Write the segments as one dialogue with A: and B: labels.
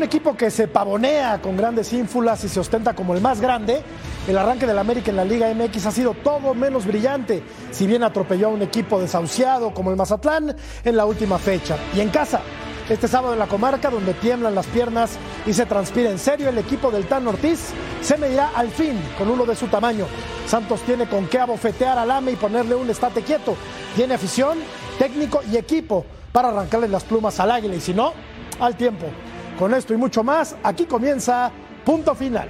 A: Un equipo que se pavonea con grandes ínfulas y se ostenta como el más grande, el arranque del América en la Liga MX ha sido todo menos brillante, si bien atropelló a un equipo desahuciado como el Mazatlán en la última fecha. Y en casa, este sábado en la comarca, donde tiemblan las piernas y se transpira en serio, el equipo del Tan Ortiz se medirá al fin con uno de su tamaño. Santos tiene con qué abofetear al AME y ponerle un estate quieto. Tiene afición, técnico y equipo para arrancarle las plumas al águila y si no, al tiempo. Con esto y mucho más, aquí comienza Punto Final.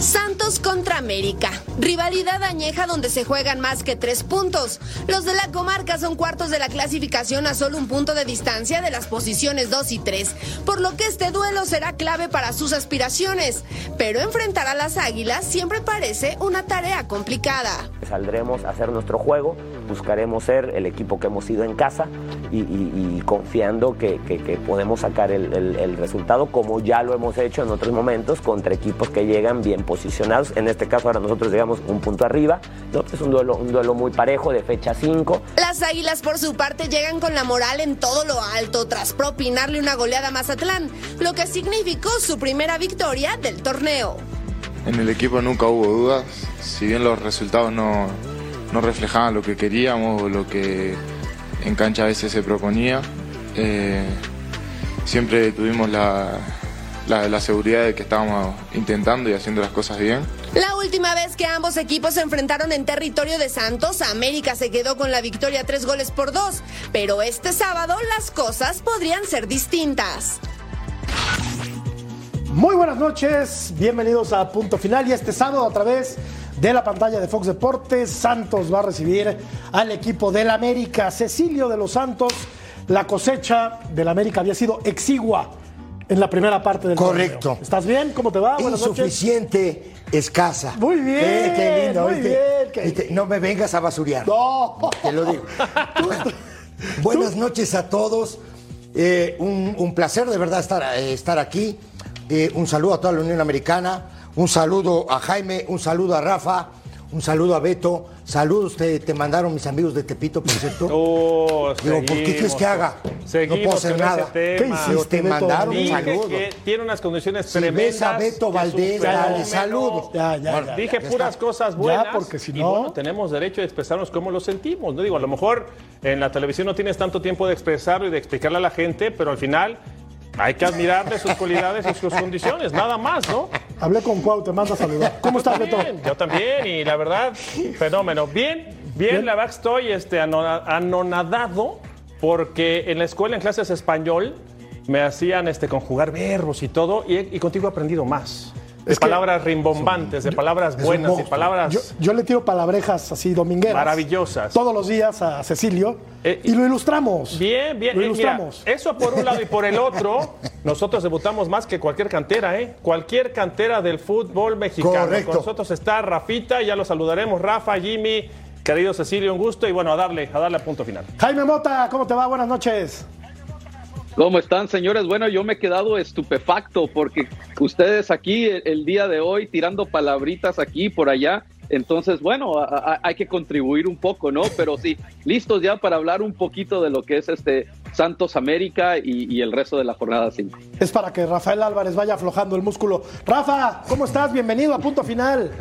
B: Santos contra América. Rivalidad añeja donde se juegan más que tres puntos. Los de la comarca son cuartos de la clasificación a solo un punto de distancia de las posiciones 2 y 3, por lo que este duelo será clave para sus aspiraciones. Pero enfrentar a las águilas siempre parece una tarea complicada.
C: Saldremos a hacer nuestro juego, buscaremos ser el equipo que hemos sido en casa y, y- y confiando que, que- que podemos sacar el, el- el resultado como ya lo hemos hecho en otros momentos contra equipos que llegan bien posicionados. En este caso ahora nosotros llegamos un punto arriba, ¿no? es un duelo, un duelo muy parejo de fecha 5.
B: Las águilas, por su parte, llegan con la moral en todo lo alto tras propinarle una goleada a Mazatlán, lo que significó su primera victoria del torneo.
D: En el equipo nunca hubo dudas, si bien los resultados no, no reflejaban lo que queríamos o lo que en cancha a veces se proponía, eh, siempre tuvimos la, la- la seguridad de que estábamos intentando y haciendo las cosas bien.
B: La última vez que ambos equipos se enfrentaron en territorio de Santos, América se quedó con la victoria tres goles por dos, pero este sábado las cosas podrían ser distintas.
A: Muy buenas noches, bienvenidos a Punto Final y este sábado a través de la pantalla de Fox Deportes, Santos va a recibir al equipo del América, Cecilio de los Santos. La cosecha del América había sido exigua en la primera parte del
E: Correcto.
A: torneo. ¿Estás bien? ¿Cómo te va?
E: Insuficiente, escasa.
A: Muy bien,
E: Eh, qué lindo,
A: muy
E: ¿viste?
A: bien, qué-
E: ¿Viste? No me vengas a basurear.
A: No.
E: Te lo digo. Buenas noches a todos. Eh, un, un placer de verdad estar, eh, estar aquí. Un saludo a toda la Unión Americana. Un saludo a Jaime. Un saludo a Rafa. Un saludo a Beto. Saludos te, te mandaron mis amigos de Tepito, por cierto.
F: Oh,
E: Digo, ¿por qué quieres que haga?
F: Seguimos
E: no puedo hacer nada.
A: ¿Qué hiciste,
E: te mandaron un saludo.
F: que tiene unas condiciones
E: Si
F: tremendas.
E: ves a Beto Valdés, dale saludo.
A: Ya, ya,
E: Bueno,
A: ya.
F: Dije
E: ya
F: puras
E: está.
F: cosas buenas.
A: porque si
F: y
A: no-
F: bueno, tenemos derecho de expresarnos cómo lo sentimos. No digo, a lo mejor en la televisión no tienes tanto tiempo de expresarlo y de explicarle a la gente, pero al final hay que admirarle sus cualidades y sus condiciones, nada más, ¿no?
A: Hablé con Cuau, te manda a saludar. ¿Cómo estás, Beto?
F: Yo también, y la verdad, fenómeno. Bien, bien, la verdad estoy este, anona- anonadado porque en la escuela, en clases de español, me hacían este, conjugar verbos y todo, y, y contigo he aprendido más. De
A: Es
F: palabras rimbombantes, de palabras buenas
E: monstruo.
F: palabras
A: Yo, yo le tiro palabrejas así domingueras.
F: maravillosas.
A: Todos los días a Cecilio.
F: Eh,
A: y lo ilustramos.
F: Bien, bien.
A: Lo
F: eh, mira,
A: ilustramos.
F: eso por un lado y por el otro, nosotros debutamos más que cualquier cantera, ¿eh? Cualquier cantera del fútbol mexicano.
E: Correcto.
F: Con nosotros está Rafita, ya lo saludaremos. Rafa, Jimmy, querido Cecilio, un gusto y bueno, a darle, a darle a punto final.
A: Jaime Mota, ¿cómo te va? Buenas noches.
G: ¿Cómo están, señores? Bueno, yo me he quedado estupefacto porque ustedes aquí el, el día de hoy tirando palabritas aquí y por allá. Entonces, bueno, a- a- hay que contribuir un poco, ¿no? Pero sí, listos ya para hablar un poquito de lo que es este Santos América y, y el resto de la jornada 5.
A: Es para que Rafael Álvarez vaya aflojando el músculo. Rafa, ¿cómo estás? Bienvenido a punto final.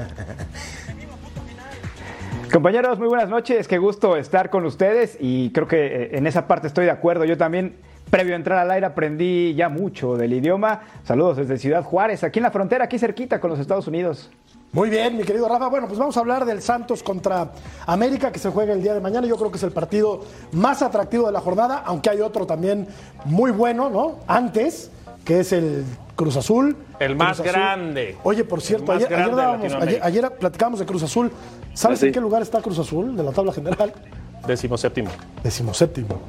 H: Compañeros, muy buenas noches, qué gusto estar con ustedes y creo que eh, en esa parte estoy de acuerdo. Yo también, previo a entrar al aire, aprendí ya mucho del idioma. Saludos desde Ciudad Juárez, aquí en la frontera, aquí cerquita con los Estados Unidos.
A: Muy bien, mi querido Rafa. Bueno, pues vamos a hablar del Santos contra América que se juega el día de mañana. Yo creo que es el partido más atractivo de la jornada, aunque hay otro también muy bueno, ¿no? Antes, que es el Cruz Azul.
F: El más
A: Azul.
F: grande.
A: Oye, por cierto, ayer, ayer, dábamos- platicábamos de Cruz Azul. ¿Sabes
G: Ah, sí.
A: en qué lugar está Cruz Azul de la tabla general?
F: Décimo séptimo.
A: Decimoséptimo.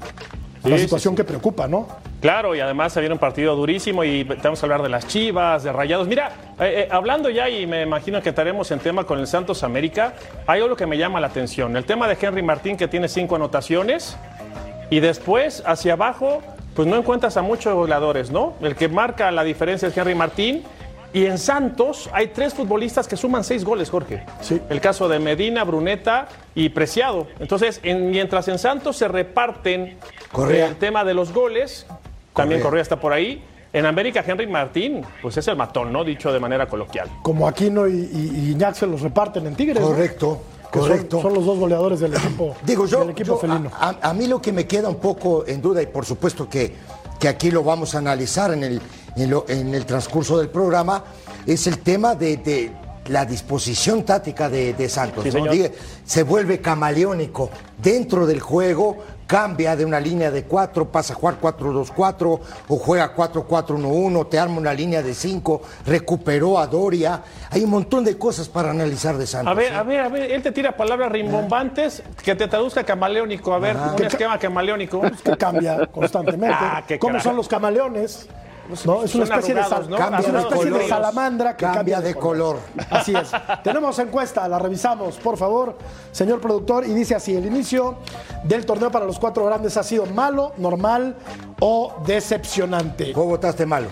F: Sí,
A: Una
F: sí,
A: situación
F: sí.
A: que preocupa, ¿no?
F: Claro, y además se viene un partido durísimo y vamos a hablar de las Chivas, de Rayados. Mira, eh, eh, hablando ya y me imagino que estaremos en tema con el Santos América, hay algo que me llama la atención. El tema de Henry Martín que tiene cinco anotaciones y después hacia abajo pues no encuentras a muchos goleadores, ¿no? El que marca la diferencia es Henry Martín. Y en Santos hay tres futbolistas que suman seis goles, Jorge.
A: Sí.
F: El caso de Medina, Bruneta y Preciado. Entonces, en- mientras en Santos se reparten
E: Correa.
F: el tema de los goles, también
E: Correa.
F: Está por ahí. En América, Henry Martín, pues es el matón, ¿no? Dicho de manera coloquial.
A: Como Aquino y, y, y Iñak se los reparten en Tigres. ¿no?
E: Correcto,
A: Que
E: correcto.
A: Son, los dos goleadores del equipo,
E: Digo yo,
A: del equipo
E: yo,
A: felino.
E: a, mí lo que me queda un poco en duda, y por supuesto que, que aquí lo vamos a analizar en el, en lo- en el transcurso del programa, es el tema de, de la disposición táctica de, de Santos. Se vuelve camaleónico dentro del juego. Cambia de una línea de 4, pasa a jugar 4-2-4 o juega 4-4-1-1, te arma una línea de 5, recuperó a Doria. Hay un montón de cosas para analizar de Santos.
F: A ver,
E: ¿eh?
F: a ver, a ver, él te tira palabras rimbombantes que te traduzca camaleónico. A ver, un esquema camaleónico.
A: que cambia constantemente.
F: Ah,
A: ¿Cómo
F: crack.
A: son los camaleones? ¿No? Es una especie, de, sal-
F: ¿no?
E: Cambia
A: es una especie de
E: color.
A: salamandra que
E: Cambia de color.
A: Así es. Tenemos encuesta, la revisamos, por favor, señor productor, y dice así: el inicio del torneo para los cuatro grandes ha sido malo, normal o decepcionante.
E: ¿Vos votaste malo?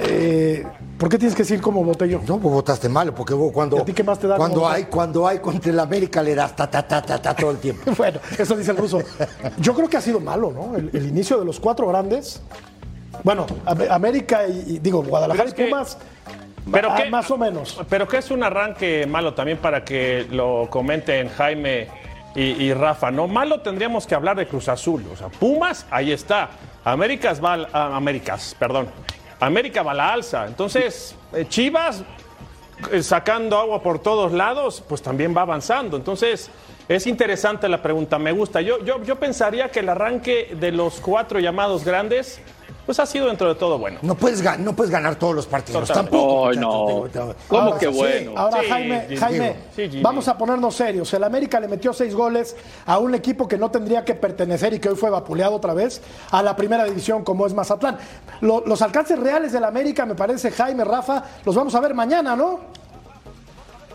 A: Eh, ¿Por qué tienes que decir cómo voté yo?
E: No, vos votaste malo, porque vos cuando,
A: ¿Y a ti qué más te da
E: cuando hay, cuando hay contra el América le das ta ta ta ta ta todo el tiempo.
A: Bueno, eso dice el ruso. Yo creo que ha sido malo, ¿no? El, el inicio de los cuatro grandes. Bueno, Am- América y, y, digo, Guadalajara y
F: que-
A: Pumas.
F: Pero
A: ah,
F: qué-
A: más o menos.
F: Pero que es un arranque malo también para que lo comenten Jaime y, y Rafa, ¿no? Malo tendríamos que hablar de Cruz Azul. O sea, Pumas, ahí está. Américas va al- ah, Américas, perdón. América va a la alza. Entonces, eh, Chivas eh, sacando agua por todos lados, pues también va avanzando. Entonces, es interesante la pregunta, me gusta. Yo, yo, yo pensaría que el arranque de los cuatro llamados grandes, pues ha sido dentro de todo bueno.
E: No puedes, no puedes ganar todos los partidos,
F: Totalmente.
E: tampoco.
G: No. ¿Cómo
E: ahora
G: que
E: sí,
G: bueno?
A: Ahora,
F: Sí,
A: Jaime,
F: Jimmy.
A: Jaime
F: Sí,
A: vamos a ponernos serios. El América le metió seis goles a un equipo que no tendría que pertenecer y que hoy fue vapuleado otra vez a la primera división como es Mazatlán. Lo- los alcances reales del América, me parece, Jaime, Rafa, los vamos a ver mañana, ¿no?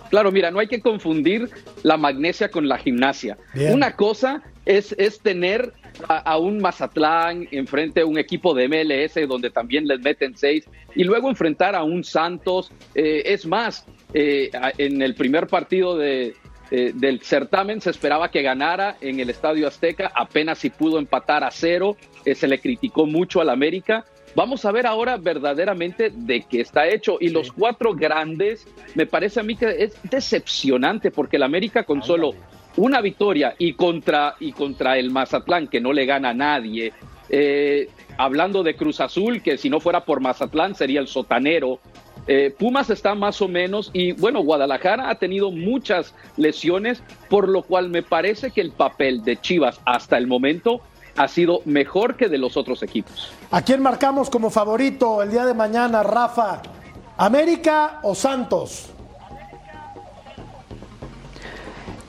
G: Claro, mira, no hay que confundir la magnesia con la gimnasia.
A: Bien.
G: Una cosa es, es tener a, a un Mazatlán enfrente a un equipo de MLS donde también les meten seis y luego enfrentar a un Santos. Eh, es más, eh, en el primer partido de, eh, del certamen se esperaba que ganara en el Estadio Azteca, apenas si pudo empatar a cero, se le criticó mucho al América. Vamos a ver ahora verdaderamente de qué está hecho. Y los cuatro grandes, me parece a mí que es decepcionante porque el América con solo una victoria y contra, y contra el Mazatlán, que no le gana a nadie. eh, hablando de Cruz Azul, que si no fuera por Mazatlán sería el sotanero. Eh, Pumas está más o menos y bueno, Guadalajara ha tenido muchas lesiones, por lo cual me parece que el papel de Chivas hasta el momento ha sido mejor que de los otros equipos.
A: ¿A quién marcamos como favorito el día de mañana, Rafa? ¿América o Santos?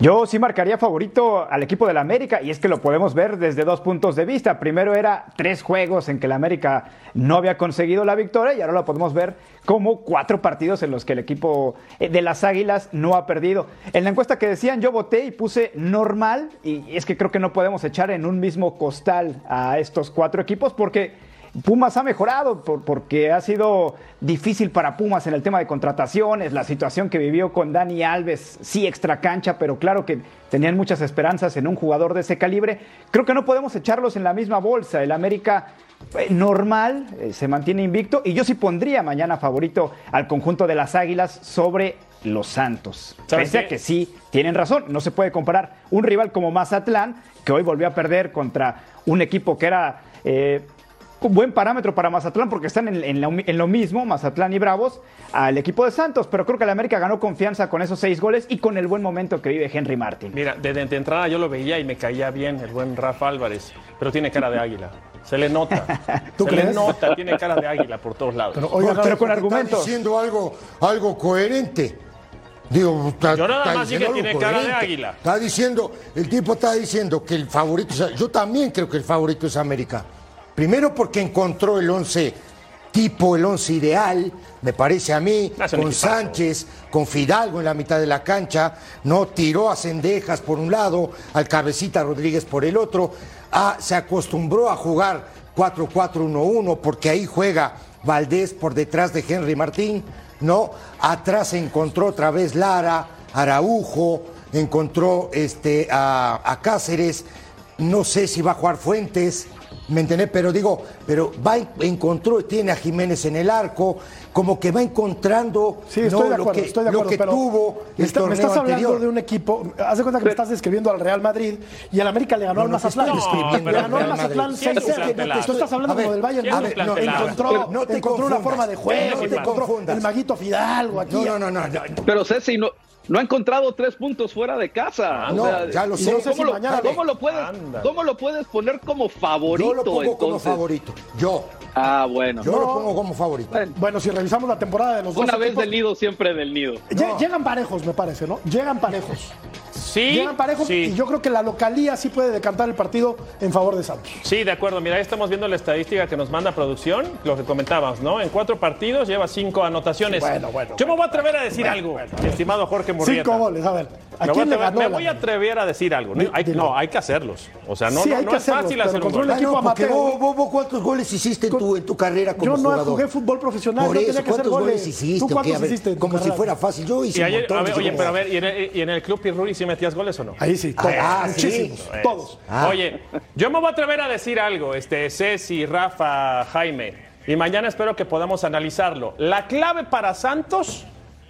H: Yo sí marcaría favorito al equipo del América y es que lo podemos ver desde dos puntos de vista. Primero era tres juegos en que el América no había conseguido la victoria y ahora lo podemos ver como cuatro partidos en los que el equipo eh, de las Águilas no ha perdido. En la encuesta que decían yo voté y puse normal y es que creo que no podemos echar en un mismo costal a estos cuatro equipos porque Pumas ha mejorado por- porque ha sido difícil para Pumas en el tema de contrataciones, la situación que vivió con Dani Alves, sí extra cancha, pero claro que tenían muchas esperanzas en un jugador de ese calibre. Creo que no podemos echarlos en la misma bolsa. El América eh, normal eh, se mantiene invicto y yo sí pondría mañana favorito al conjunto de las Águilas sobre los Santos.
F: ¿Sabes
H: Pese a que sí, tienen razón, no se puede comparar un rival como Mazatlán, que hoy volvió a perder contra un equipo que era eh, buen parámetro para Mazatlán porque están en, en lo, en lo mismo, Mazatlán y Bravos, al equipo de Santos, pero creo que el América ganó confianza con esos seis goles y con el buen momento que vive Henry Martin.
F: Mira, desde de entrada yo lo veía y me caía bien el buen Rafa Álvarez, pero tiene cara de águila. Se le nota.
A: ¿Tú
F: Se le nota, tiene cara de águila por todos lados.
A: Pero, oiga,
H: Pero con argumentos.
E: Está diciendo algo, algo coherente. Digo, está-
F: Yo nada más
E: diciendo
F: dije
E: algo
F: tiene cara de águila.
E: Está diciendo, el tipo está diciendo que el favorito es. Yo también creo que el favorito es América. Primero porque encontró el 11 tipo, el 11 ideal, me parece a mí, con. Sánchez, con Fidalgo en la mitad de la cancha, no tiró a Cendejas por un lado, al Cabecita Rodríguez por el otro, Ah, se acostumbró a jugar 4-4-1-1 porque ahí juega Valdés por detrás de Henry Martín, ¿no? Atrás encontró otra vez Lara, Araujo, encontró este, a, a Cáceres. no sé si va a jugar Fuentes, ¿me entendés? Pero digo, pero va, encontró, tiene a Jiménez en el arco, como que va encontrando
A: Sí, estoy
E: ¿no?
A: de acuerdo,
E: lo que,
A: estoy de
E: lo
A: acuerdo,
E: que
A: pero
E: tuvo el
A: está- me
E: torneo
A: estás hablando
E: anterior.
A: de un equipo, haz de cuenta que me estás describiendo al Real Madrid y el América le ganó
E: No,
A: al
E: no te
A: Mazatlán. le
F: al
A: ganó al Mazatlán
F: Madrid. Sí, es un
A: 6-0.
F: plantelazo.
A: Tú estás hablando
E: A ver,
A: como del Bayern
F: un
A: Múnich.
F: plantelazo.
A: encontró,
E: Pero no te
A: encontró una forma de juego,
E: No te
A: encontró el maguito Fidalgo aquí.
E: No, no, no, no, no.
G: Pero Ceci no, no ha encontrado tres puntos fuera de casa.
E: No, ya lo sé.
A: no sé
G: ¿cómo,
A: si
G: lo,
A: mañana-
G: cómo lo puedes. ¿Cómo lo puedes poner como favorito?
E: Yo lo pongo como favorito. Yo,
G: Ah, bueno.
E: yo lo pongo como favorito.
G: Bueno,
A: Bueno, si revisamos la temporada de los dos
G: una vez
A: equipos,
G: del nido, siempre del nido.
A: lle- Llegan parejos, me parece, ¿no? Llegan parejos.
F: Sí,
A: Llegan parejos
F: sí.
A: y yo creo que la localía sí puede decantar el partido en favor de Santos.
F: Sí, de acuerdo. Mira, ahí estamos viendo la estadística que nos manda producción, lo que comentábamos, ¿no? En cuatro partidos lleva cinco anotaciones.
A: Bueno, bueno,
F: Yo me voy a atrever a decir algo, estimado Jorge Murrieta.
A: Cinco goles, a ver. ¿A
F: Me voy, a atrever,
A: ganó
F: me voy a atrever a decir algo. ¿no? Hay, no, hay que hacerlos. O sea, no,
A: Sí,
F: no,
A: hay
F: no
A: que
F: es fácil
A: hacerlos,
F: hacer un
A: contra
F: gol.
A: un equipo
E: Ah,
A: amateur.
E: vos, vos- vos ¿cuántos goles hiciste en tu, en tu carrera como
A: Yo no
E: jugador?
A: jugué fútbol profesional,
E: Por
A: yo
E: eso,
A: tenía que hacer
E: ¿cuántos
A: goles.
E: goles hiciste?
A: ¿Tú cuántos
E: ver,
A: hiciste
E: Como si fuera fácil. Yo hice
F: Y
E: un
F: ayer,
E: montón,
F: a ver, oye, pero a ver, ¿y en, el, y en el Club Pirruri sí metías goles o no?
A: Ahí sí, todos,
E: Ah,
A: muchísimos,
F: Pues.
A: todos.
E: Ah.
F: Oye, yo me voy a atrever a decir algo, este, Ceci, Rafa, Jaime, y mañana espero que podamos analizarlo. La clave para Santos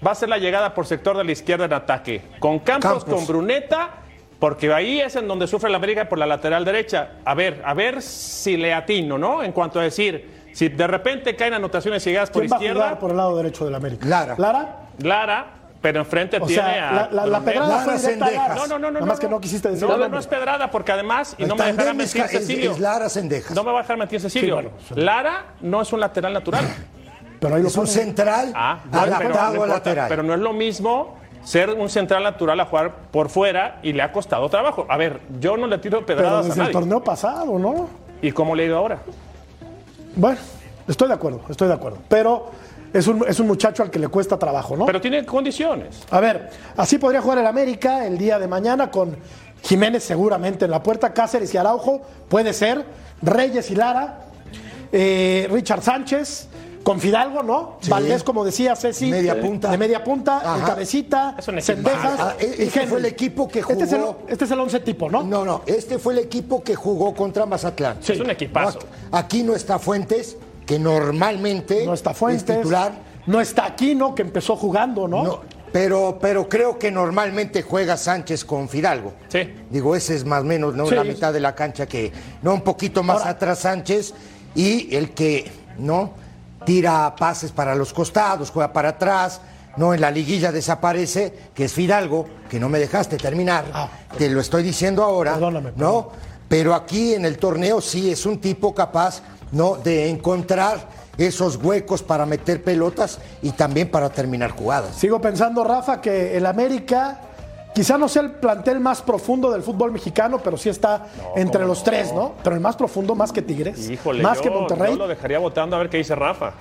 F: va a ser la llegada por sector de la izquierda en ataque, con Campos,
E: Campos.
F: con Bruneta, porque ahí es en donde sufre la América por la lateral derecha. A ver, a ver si le atino, ¿no? En cuanto a decir, si de repente caen anotaciones llegadas por
A: ¿Quién va a
F: izquierda,
A: jugar por el lado derecho del América?
E: Lara.
A: ¿Lara?
F: Lara, pero enfrente
A: O
F: tiene
A: sea,
F: a
A: la, la, la
F: Bruneta.
A: pedrada
E: Lara
A: fue.
E: Sendejas.
F: No, no, no, no.
A: Nada más
F: no,
A: que no quisiste decir
F: No, no, no es pedrada, porque además, y no me dejará mentir
E: es-
F: Cecilio.
E: es Lara Sendejas.
F: No me va a dejar mentir Cecilio.
A: Sí, bueno, sí.
F: Lara no es un lateral natural.
A: Pero ahí lo
E: Es un central
F: Ah, pero,
E: adaptado a
F: importa,
E: lateral.
F: pero no es lo mismo ser un central natural a jugar por fuera y le ha costado trabajo. A ver, yo no le tiro
A: Pero
F: pedradas a
A: desde el torneo pasado, ¿no?
F: ¿Y cómo le ha ido ahora?
A: Bueno, estoy de acuerdo, estoy de acuerdo. Pero es un, es un muchacho al que le cuesta trabajo, ¿no?
F: Pero tiene condiciones.
A: A ver, así podría jugar el América el día de mañana con Jiménez seguramente en la puerta, Cáceres y Araujo, puede ser, Reyes y Lara, eh, Richard Sánchez, con Fidalgo, ¿no?
E: Sí.
A: Valdés, como decía Ceci,
E: Media punta.
A: de media punta, el cabecita,
F: Es un equipazo.
A: Sendejas
E: Ah,
A: y
E: este fue el equipo que
A: Este es el,
E: jugó-
A: este es el once tipo, ¿no?
E: No, no, este fue el equipo que jugó contra Mazatlán.
F: Es un equipazo.
E: No, Aquí no está Fuentes, que normalmente
A: No está Fuentes,
E: es titular.
A: no está Aquino, que empezó jugando, ¿no?
E: No, pero, pero creo que normalmente juega Sánchez con Fidalgo.
F: Sí.
E: Digo, ese es más o menos ¿no?
A: Sí.
E: la mitad de la cancha que, no, un poquito más
A: Ahora-
E: atrás Sánchez y el que, ¿no? Tira pases para los costados, juega para atrás, ¿no? En la liguilla desaparece, que es Fidalgo, que no me dejaste terminar,
A: Ah.
E: te lo estoy diciendo ahora,
A: Perdóname,
E: ¿no? Pero aquí en el torneo sí es un tipo capaz, ¿no? De encontrar esos huecos para meter pelotas y también para terminar jugadas.
A: Sigo pensando, Rafa, que el América quizá no sea el plantel más profundo del fútbol mexicano, pero sí está entre los tres, ¿no? Pero el más profundo, más que Tigres,
F: Híjole,
A: más
F: yo,
A: que Monterrey.
F: yo lo dejaría votando a ver qué dice Rafa.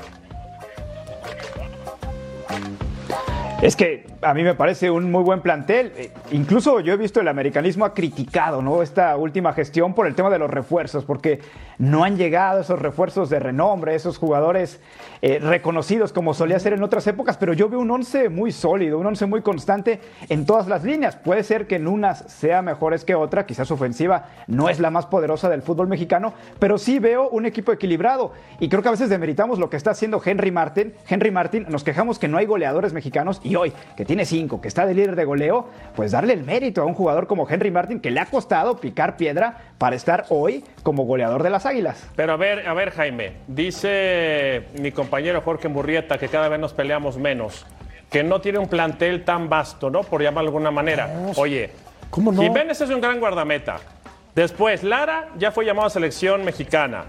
H: Es que a mí me parece un muy buen plantel. Eh, Incluso yo he visto el americanismo ha criticado ¿no? esta última gestión por el tema de los refuerzos, porque no han llegado esos refuerzos de renombre, esos jugadores eh, reconocidos como solía ser en otras épocas, pero yo veo un once muy sólido, un once muy constante en todas las líneas. Puede ser que en unas sea mejores que otra, quizás ofensiva no es la más poderosa del fútbol mexicano, pero sí veo un equipo equilibrado y creo que a veces demeritamos lo que está haciendo Henry Martin. Henry Martin, nos quejamos que no hay goleadores mexicanos hoy, que tiene cinco, que está de líder de goleo, pues darle el mérito a un jugador como Henry Martin que le ha costado picar piedra para estar hoy como goleador de las Águilas.
F: Pero a ver, a ver, Jaime, dice mi compañero Jorge Murrieta que cada vez nos peleamos menos, que no tiene un plantel tan vasto, ¿no? Por llamarlo de alguna manera. Oye,
A: ¿Cómo no?
F: Jiménez es un gran guardameta. Después, Lara ya fue llamado a selección mexicana.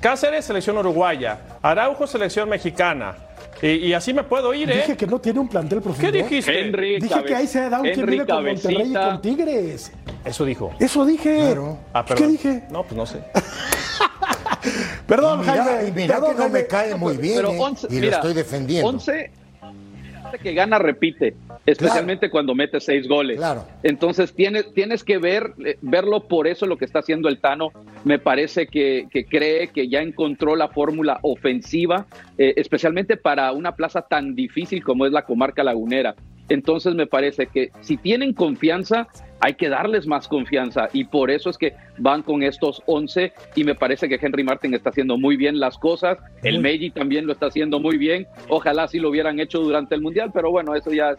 F: Cáceres, selección uruguaya. Araujo, selección mexicana. Y, y así me puedo ir, ¿eh?
A: Dije que no tiene un plantel profundo.
F: ¿Qué dijiste?
G: Henry,
A: Dije que ahí se da un quien vive con Monterrey y con Tigres.
F: Eso dijo.
A: Eso dije.
F: Ah,
A: ¿Qué dije?
F: No, pues no sé.
A: Perdón,
E: Mira,
A: Jaime.
E: y mira
A: Perdón,
E: que no me cae muy bien
G: Pero
E: ¿eh?
G: 11,
E: y lo
G: mira,
E: estoy defendiendo.
G: 11 que gana repite, especialmente cuando mete seis goles.
E: Claro.
G: Entonces tienes, tienes que ver, eh, verlo por eso lo que está haciendo el Tano. Me parece que, que cree que ya encontró la fórmula ofensiva, eh, especialmente para una plaza tan difícil como es la comarca lagunera. Entonces me parece que si tienen confianza, hay que darles más confianza y por eso es que van con estos 11 y me parece que Henry Martin está haciendo muy bien las cosas, el Meiji también lo está haciendo muy bien, ojalá si lo hubieran hecho durante el Mundial, pero bueno, eso ya es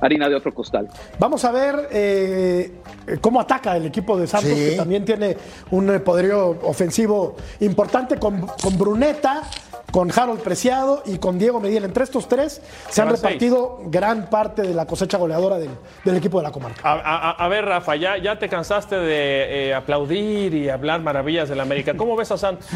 G: harina de otro costal.
A: Vamos a ver eh, cómo ataca el equipo de Santos,
E: Sí.
A: que también tiene un eh, poderío ofensivo importante con, con Bruneta, con Harold Preciado y con Diego Medina. Entre estos tres se han
F: seis.
A: repartido gran parte de la cosecha goleadora del, del equipo de la comarca.
F: A, a- a ver, Rafa, ya, ya te cansaste de eh, aplaudir y hablar maravillas del América. ¿Cómo ves a Santos?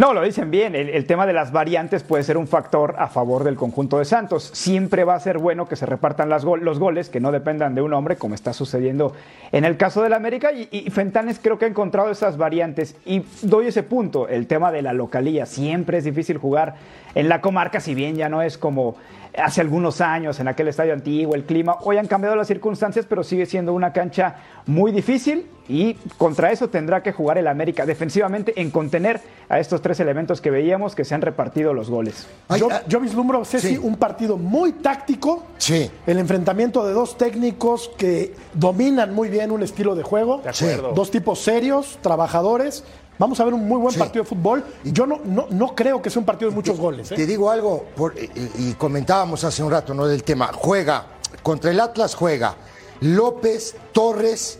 H: No, lo dicen bien. El, tema de las variantes puede ser un factor a favor del conjunto de Santos. Siempre va a ser bueno que se repartan los goles, que no dependan de un hombre, como está sucediendo en el caso del América. Y, y Fentanes creo que ha encontrado esas variantes. Y doy ese punto, el tema de la localía. Siempre es difícil jugar en la comarca, si bien ya no es como hace algunos años en aquel estadio antiguo, el clima. Hoy han cambiado las circunstancias, pero sigue siendo una cancha muy difícil y contra eso tendrá que jugar el América defensivamente en contener a estos tres elementos que veíamos que se han repartido los goles.
E: Ay,
A: yo,
E: ah,
A: yo vislumbro, Ceci,
E: sí.
A: un partido muy táctico.
E: Sí.
A: El enfrentamiento de dos técnicos que dominan muy bien un estilo de juego.
F: De acuerdo.
A: Dos tipos serios, trabajadores. Vamos a ver un muy buen
E: Sí.
A: partido de fútbol. Yo no, no, no creo que sea un partido de muchos goles. ¿eh?
E: Te digo algo, por- y, y comentábamos hace un rato, ¿no? Del tema. Juega, contra el Atlas juega López, Torres,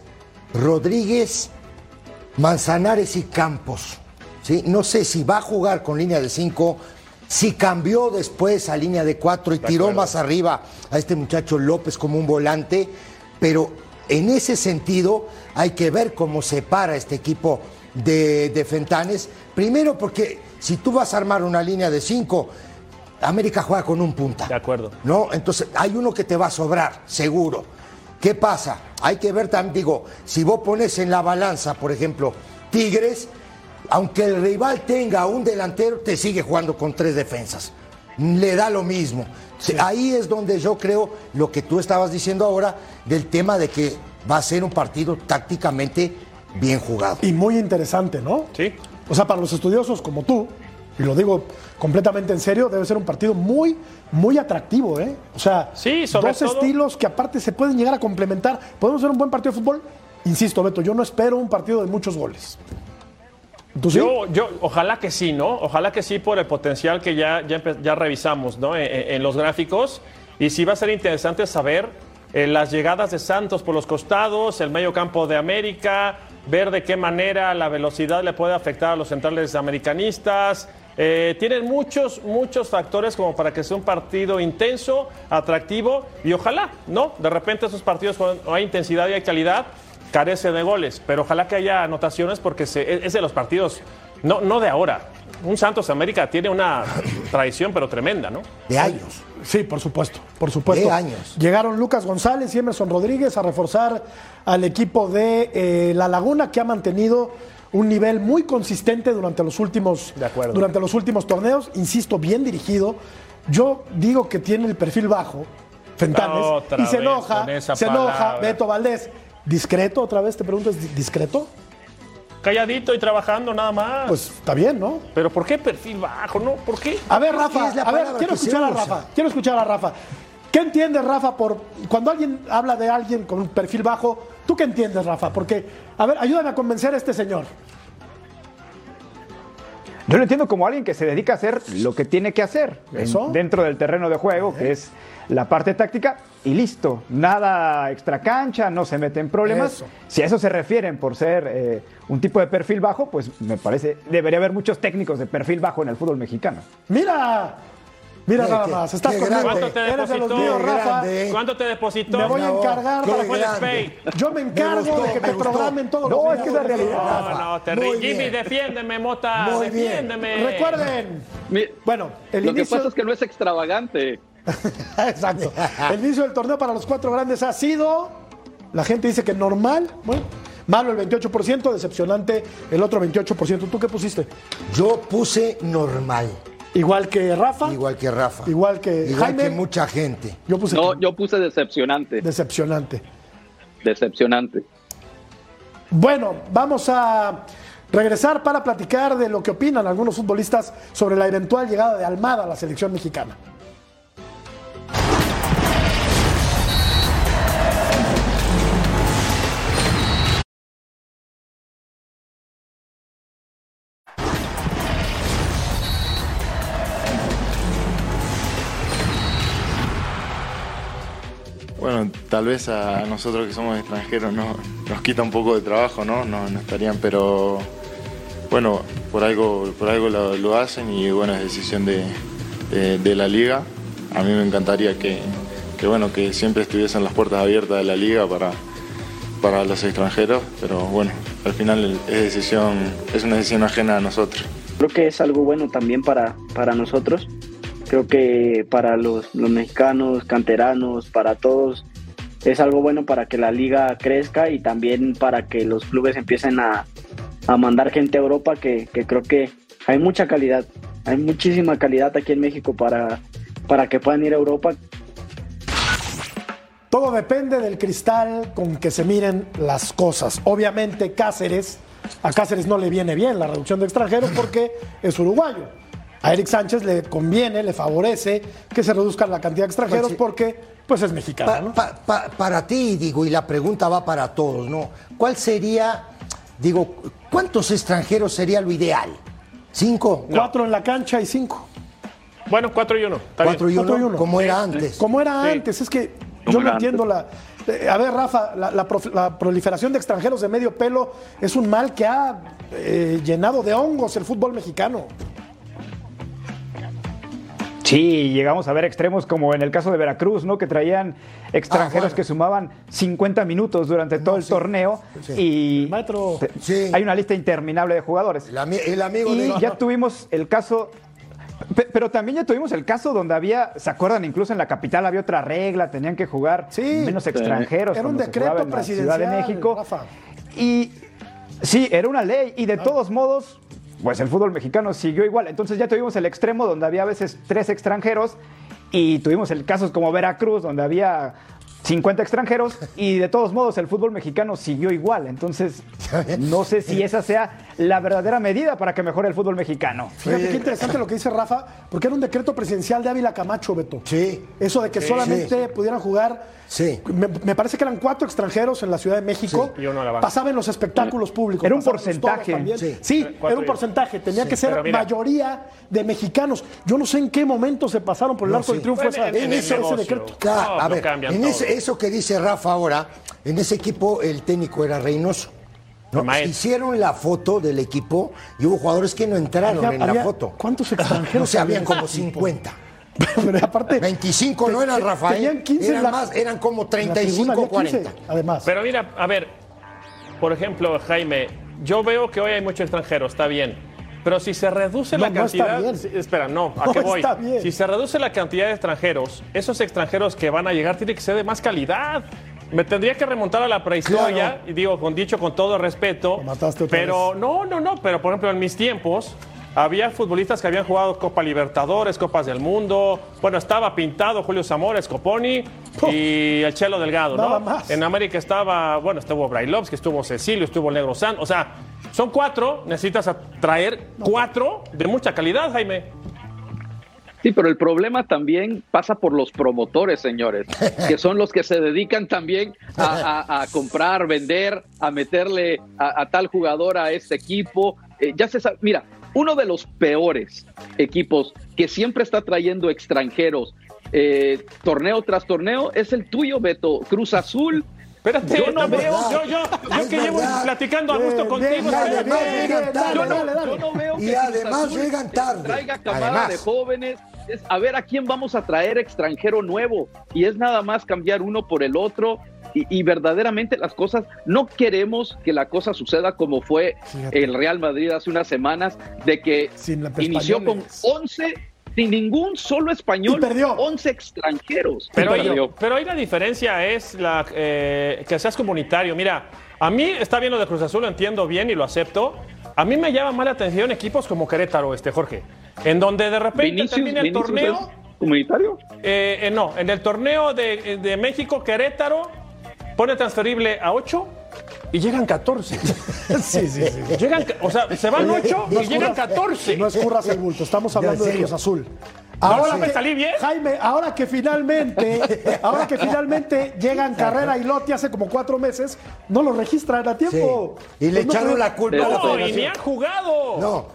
E: Rodríguez, Manzanares y Campos. ¿sí? No sé si va a jugar con línea de 5, si cambió después a línea de 4 y tiró más arriba a este muchacho López como un volante, pero en ese sentido hay que ver cómo se para este equipo de, de Fentanes. Primero porque si tú vas a armar una línea de 5, América juega con un punta.
F: De acuerdo.
E: ¿no? Entonces, hay uno que te va a sobrar, seguro. ¿Qué pasa? Hay que ver también, digo, si vos pones en la balanza, por ejemplo, Tigres, aunque el rival tenga un delantero, te sigue jugando con tres defensas. Le da lo mismo. Ahí es donde yo creo lo que tú estabas diciendo ahora del tema de que va a ser un partido tácticamente bien jugado.
A: Y muy interesante, ¿no?
F: Sí.
A: O sea, para los estudiosos como tú, y lo digo completamente en serio, debe ser un partido muy, muy atractivo, ¿eh? O sea,
F: Sí, sobre
A: dos
F: todo-
A: estilos que aparte se pueden llegar a complementar. Podemos ver un buen partido de fútbol. Insisto, Beto, yo no espero un partido de muchos goles. ¿Tú sí?
F: Yo, yo, ojalá que sí, ¿no? Ojalá que sí por el potencial que ya, ya, revisamos, ¿no? En, en- en los gráficos. Y sí va a ser interesante saber eh, las llegadas de Santos por los costados, el medio campo de América, ver de qué manera la velocidad le puede afectar a los centrales americanistas. Eh, tienen muchos, muchos factores como para que sea un partido intenso, atractivo y ojalá, ¿no? De repente esos partidos cuando hay intensidad y hay calidad, carece de goles, pero ojalá que haya anotaciones porque se- es de los partidos, no, no de ahora. Un Santos América tiene una tradición, pero tremenda, ¿no?
E: De años.
A: Sí, por supuesto, por supuesto.
E: De años.
A: Llegaron Lucas González y Emerson Rodríguez a reforzar al equipo de eh, La Laguna, que ha mantenido un nivel muy consistente durante los últimos,
F: De acuerdo.
A: durante los últimos torneos. Insisto, bien dirigido. Yo digo que tiene el perfil bajo, Fentanes,
F: Otra
A: y se enoja, se enoja. Beto Valdés. ¿Discreto otra vez? ¿Te pregunto, ¿es di- discreto?
F: Calladito y trabajando nada más.
A: Pues está bien, ¿no?
F: pero ¿por qué perfil bajo, no? ¿Por qué?
A: A ver, Rafa,
E: es la
A: a ver, quiero escuchar a. Rafa. Quiero escuchar a Rafa. ¿Qué entiendes, Rafa, por cuando alguien habla de alguien con un perfil bajo? ¿Tú qué entiendes, Rafa? Porque, a ver, ayúdame a convencer a este señor.
H: Yo lo entiendo como alguien que se dedica a hacer lo que tiene que hacer en- dentro del terreno de juego, que es la parte táctica, y listo. Nada extra cancha, no se mete en problemas.
A: Eso.
H: Si a eso se refieren por ser eh, un tipo de perfil bajo, pues me parece, debería haber muchos técnicos de perfil bajo en el fútbol mexicano.
A: Mira, mira nada más. Estás conmigo.
F: ¿Cuánto te depositó?
A: míos,
E: Qué
A: Rafa.
E: grande, ¿eh?
F: ¿Cuánto te depositó?
A: Me voy a
E: No,
A: encargar para
F: ¿Cuál es
E: grande.
F: Pay?
A: Yo me encargo
E: Me gustó,
A: de que te
E: gustó.
A: programen todos
H: No,
A: los
H: es que es la realidad.
F: No, no, te Jimmy,
E: bien.
F: defiéndeme, Mota.
E: Muy bien.
F: defiéndeme.
A: Recuerden,
G: Mi-
A: bueno, el
G: Lo que
A: inicio.
G: pasa es que no es extravagante.
A: Exacto. El inicio del torneo para los cuatro grandes ha sido. La gente dice que normal. Bueno, malo el 28%, decepcionante el otro 28%. ¿Tú qué pusiste?
E: Yo puse normal,
A: Igual que Rafa.
E: igual que Rafa.
A: Igual que
E: Igual
A: Jaime.
E: que mucha gente.
A: Yo puse
G: No,
A: que-
G: yo puse decepcionante.
A: decepcionante.
G: Decepcionante.
A: Bueno, vamos a regresar para platicar de lo que opinan algunos futbolistas sobre la eventual llegada de Almada a la selección mexicana.
D: Bueno, tal vez a nosotros que somos extranjeros no, nos quita un poco de trabajo, ¿no? No, estarían, pero bueno, por algo, por algo lo, lo hacen y bueno, es decisión de, de- de la liga. A mí me encantaría que, que, bueno, que siempre estuviesen las puertas abiertas de la liga para, para los extranjeros, pero bueno, al final es, decisión, es una decisión ajena a nosotros.
I: Creo que es algo bueno también para, para nosotros. Creo que para los, mexicanos, canteranos, para todos, es algo bueno para que la liga crezca y también para que los clubes empiecen a, a mandar gente a Europa, que, que creo que hay mucha calidad, hay muchísima calidad aquí en México para, para que puedan ir a Europa.
A: Todo depende del cristal con que se miren las cosas. Obviamente Cáceres, a Cáceres no le viene bien la reducción de extranjeros porque es uruguayo. A Eric Sánchez le conviene, le favorece que se reduzca la cantidad de extranjeros
E: Pues sí.
A: porque pues es mexicano.
E: Pa-
A: ¿no?
E: pa- pa- para ti, digo, y la pregunta va para todos, ¿no? ¿Cuál sería, digo, cuántos extranjeros sería lo ideal? ¿Cinco?
A: Cuatro en la cancha y cinco.
F: Bueno, 4 y 1.
E: ¿Cuatro y uno?
A: Cuatro y uno.
E: Como era antes.
A: Como era
F: Sí.
A: antes, es que yo no entiendo la. eh, A ver, Rafa, la, la prof- la proliferación de extranjeros de medio pelo es un mal que ha eh, llenado de hongos el fútbol mexicano.
H: Sí, llegamos a ver extremos como en el caso de Veracruz, ¿no? Que traían extranjeros
E: Ah, bueno.
H: que sumaban 50 minutos durante todo el
E: sí.
H: torneo
E: Sí.
H: y.
E: Sí.
H: hay una lista interminable de jugadores.
E: El, ami- el amigo
H: Y
E: de...
H: ya tuvimos el caso, pe- pero también ya tuvimos el caso donde había, ¿se acuerdan? Incluso en la capital había otra regla, tenían que jugar
A: Sí.
H: menos extranjeros.
A: Era un decreto
H: la Ciudad de
A: presidencial,
H: México.
A: Rafa.
H: Y sí, era una ley y de todos modos, pues el fútbol mexicano siguió igual. Entonces ya tuvimos el extremo donde había a veces tres extranjeros y tuvimos el casos como Veracruz donde había 50 extranjeros y de todos modos el fútbol mexicano siguió igual. Entonces no sé si esa sea la verdadera medida para que mejore el fútbol mexicano.
A: Fíjate qué interesante lo que dice Rafa, porque era un decreto presidencial de Ávila Camacho, Beto.
E: Sí.
A: Eso de que solamente pudieran jugar.
E: Sí.
A: Me, me parece que eran cuatro extranjeros en la Ciudad de México.
F: Sí. Y uno a la banca.
A: Pasaba en los espectáculos públicos.
H: Era un porcentaje.
A: también.
E: Sí.
A: Sí, era un porcentaje. Tenía que ser
F: mira.
A: mayoría de mexicanos. Yo no sé en qué momento se pasaron por el
E: No,
A: arco del triunfo
F: Bueno,
A: esa-
F: en- en
A: ese, decreto.
E: Claro,
F: No,
E: a ver, en ese- eso que dice Rafa ahora, en ese equipo el técnico era Reynoso. ¿no? Hicieron la foto del equipo y hubo jugadores que no entraron
A: Había-
E: en la
A: había-
E: foto.
A: ¿Cuántos extranjeros?
E: No sé, habían
A: había?
E: como 50.
A: Pero aparte,
E: 25 no eran, Rafael.
A: Tenían 15 en
E: eran
A: la-
E: más, eran como
A: en la tribuna
E: 35
A: había 15,
E: 40.
A: Además.
F: Pero mira, a ver, por ejemplo, Jaime, yo veo que hoy hay mucho extranjero, está bien. Pero si se reduce
A: No,
F: la
A: no está
F: cantidad. espera, no, ¿a
A: No
F: qué voy?
A: está bien.
F: Si se reduce la cantidad de extranjeros, esos extranjeros que van a llegar tienen que ser de más calidad. Me tendría que remontar a la prehistoria,
E: Claro.
F: y digo, con dicho con todo respeto.
A: Lo mataste otra
F: pero no, no, no, pero por ejemplo, en mis tiempos. Había futbolistas que habían jugado Copa Libertadores, Copas del Mundo. Bueno, estaba pintado Julio Zamora, Scoponi y el Chelo Delgado, ¿no?
A: Nada más.
F: En América estaba, bueno, estuvo Brailovsky, estuvo Cecilio, estuvo el Negro San. O sea, son cuatro, necesitas traer cuatro de mucha calidad, Jaime.
G: Sí, pero el problema también pasa por los promotores, señores, que son los que se dedican también a, a- a comprar, vender, a meterle a, a tal jugador a este equipo. Eh, ya se sabe, mira, uno de los peores equipos que siempre está trayendo extranjeros eh, torneo tras torneo es el tuyo, Beto, Cruz Azul.
F: Espérate,
G: Yo no veo-
F: yo, yo, yo que llevo platicando a gusto contigo.
E: Y.
G: Yo no veo
E: Y
G: que Cruz
E: además
G: Azul
E: llegan tarde.
G: Traiga camada
E: Además.
G: de jóvenes. Es a ver a quién vamos a traer extranjero nuevo. Y es nada más cambiar uno por el otro. Y, y verdaderamente las cosas, no queremos que la cosa suceda como fue
A: Fíjate.
G: el Real Madrid hace unas semanas, de que inició con
A: españoles.
G: 11, sin ningún solo español,
A: Y perdió.
G: 11 extranjeros.
F: Pero,
G: perdió.
F: pero ahí la diferencia es la, eh, que seas comunitario. Mira, a mí está bien lo de Cruz Azul, lo entiendo bien y lo acepto. A mí me llama más la atención equipos como Querétaro, este Jorge, en donde de repente
G: Vinicius,
F: termina el
G: Vinicius
F: torneo.
G: comunitario.
F: eh, eh, no, en el torneo de, de México, Querétaro pone transferible a 8 y llegan 14.
A: Sí, sí, sí.
F: Llegan, o sea, se van 8
A: No
F: y llegan
A: escurras-
F: 14.
A: No escurras el bulto, estamos hablando de. Cruz Azul. Ahora
F: me
A: que-
F: salí bien?
A: Jaime, ahora que finalmente, ahora que finalmente llegan Carrera y Lotti hace como cuatro meses, no lo registran a
E: Sí.
A: tiempo.
E: Y le
A: Pues no,
E: echaron
A: no,
E: la culpa a la
F: No, y ni
E: federación.
F: han jugado.
E: No,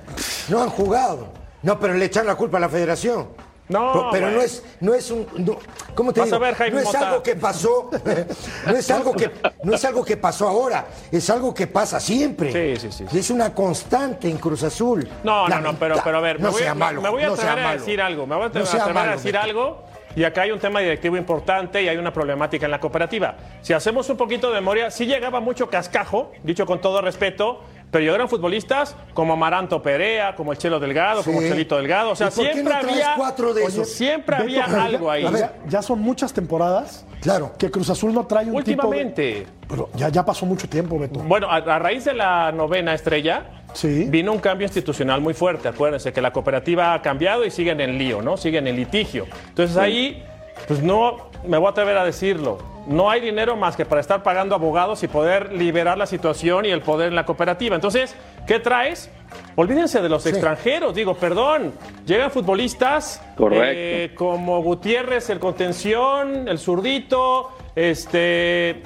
E: no han jugado. No, pero le echaron la culpa a la federación.
F: No,
E: pero, pero no es, no es un, no- ¿cómo te
F: Vas
E: digo?
F: a ver, Jaime
E: no es
F: Mota.
E: algo que pasó, no es algo que, no es algo que pasó ahora, es algo que pasa siempre.
F: Sí, sí, sí,
E: Es una constante en Cruz Azul.
F: No, no, no, pero, pero a ver,
E: no
F: me, voy,
E: sea
F: a-
E: malo,
F: me voy a
E: no
F: atrever a decir algo, me voy a
E: No
F: atrever, atrever a
E: malo,
F: decir
E: Beto.
F: algo. Y acá hay un tema directivo importante y hay una problemática en la cooperativa. Si hacemos un poquito de memoria, sí llegaba mucho cascajo, dicho con todo respeto, pero llegaron futbolistas como Amaranto Perea, como el Chelo Delgado, como
E: Sí.
F: el Chelito Delgado. O sea,
E: ¿Y por qué
F: siempre
E: no
F: había.
E: cuatro de
F: Oye, siempre
A: Beto,
F: había algo ahí.
A: a ver, ya son muchas temporadas
E: Claro.
A: que Cruz Azul no trae un
F: Últimamente.
A: tipo de... Pero ya, ya pasó mucho tiempo, Beto.
F: Bueno, a, a raíz de la novena estrella,
A: Sí.
F: vino un cambio institucional muy fuerte. Acuérdense que la cooperativa ha cambiado y siguen en lío, ¿no? Siguen en litigio. Entonces ahí, pues no, me voy a atrever a decirlo. No hay dinero más que para estar pagando abogados y poder liberar la situación y el poder en la cooperativa. Entonces, ¿qué traes? Olvídense de los extranjeros, digo, perdón. Llegan futbolistas
G: Correcto.
F: eh, como Gutiérrez, el contención, el zurdito, este,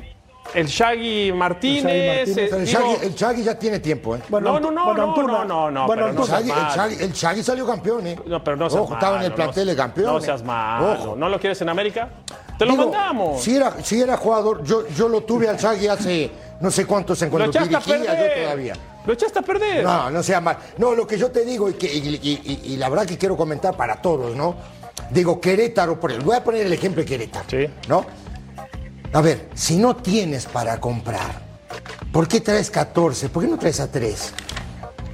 F: el Shaggy Martínez.
A: Martínez,
F: eh,
E: el
F: digo,
E: Shaggy, el Shaggy ya tiene tiempo, ¿eh?
A: Bueno,
F: no, no, no,
A: bueno,
F: no,
A: Antuna.
F: no, no, no,
A: Bueno,
F: no
E: El. Shaggy, el. Shaggy, el Shaggy salió campeón, ¿eh?
F: No, pero no seas
E: Ojo, estaba en el plantel de campeón.
F: No seas malo.
E: Ojo.
F: ¿No lo quieres en América? Te lo
E: Digo,
F: mandamos.
E: Si era, si era jugador, yo, yo lo tuve al Shaggy hace no sé cuántos en
F: lo a
E: yo todavía.
F: Lo echaste a perder.
E: No, no sea mal. No, lo que yo te digo y, que, y, y- y- y la verdad que quiero comentar para todos, ¿no? Digo, Querétaro, por el, voy a poner el ejemplo de Querétaro,
F: Sí.
E: ¿no? A ver, si no tienes para comprar, ¿por qué traes 14? ¿Por qué no traes a 3?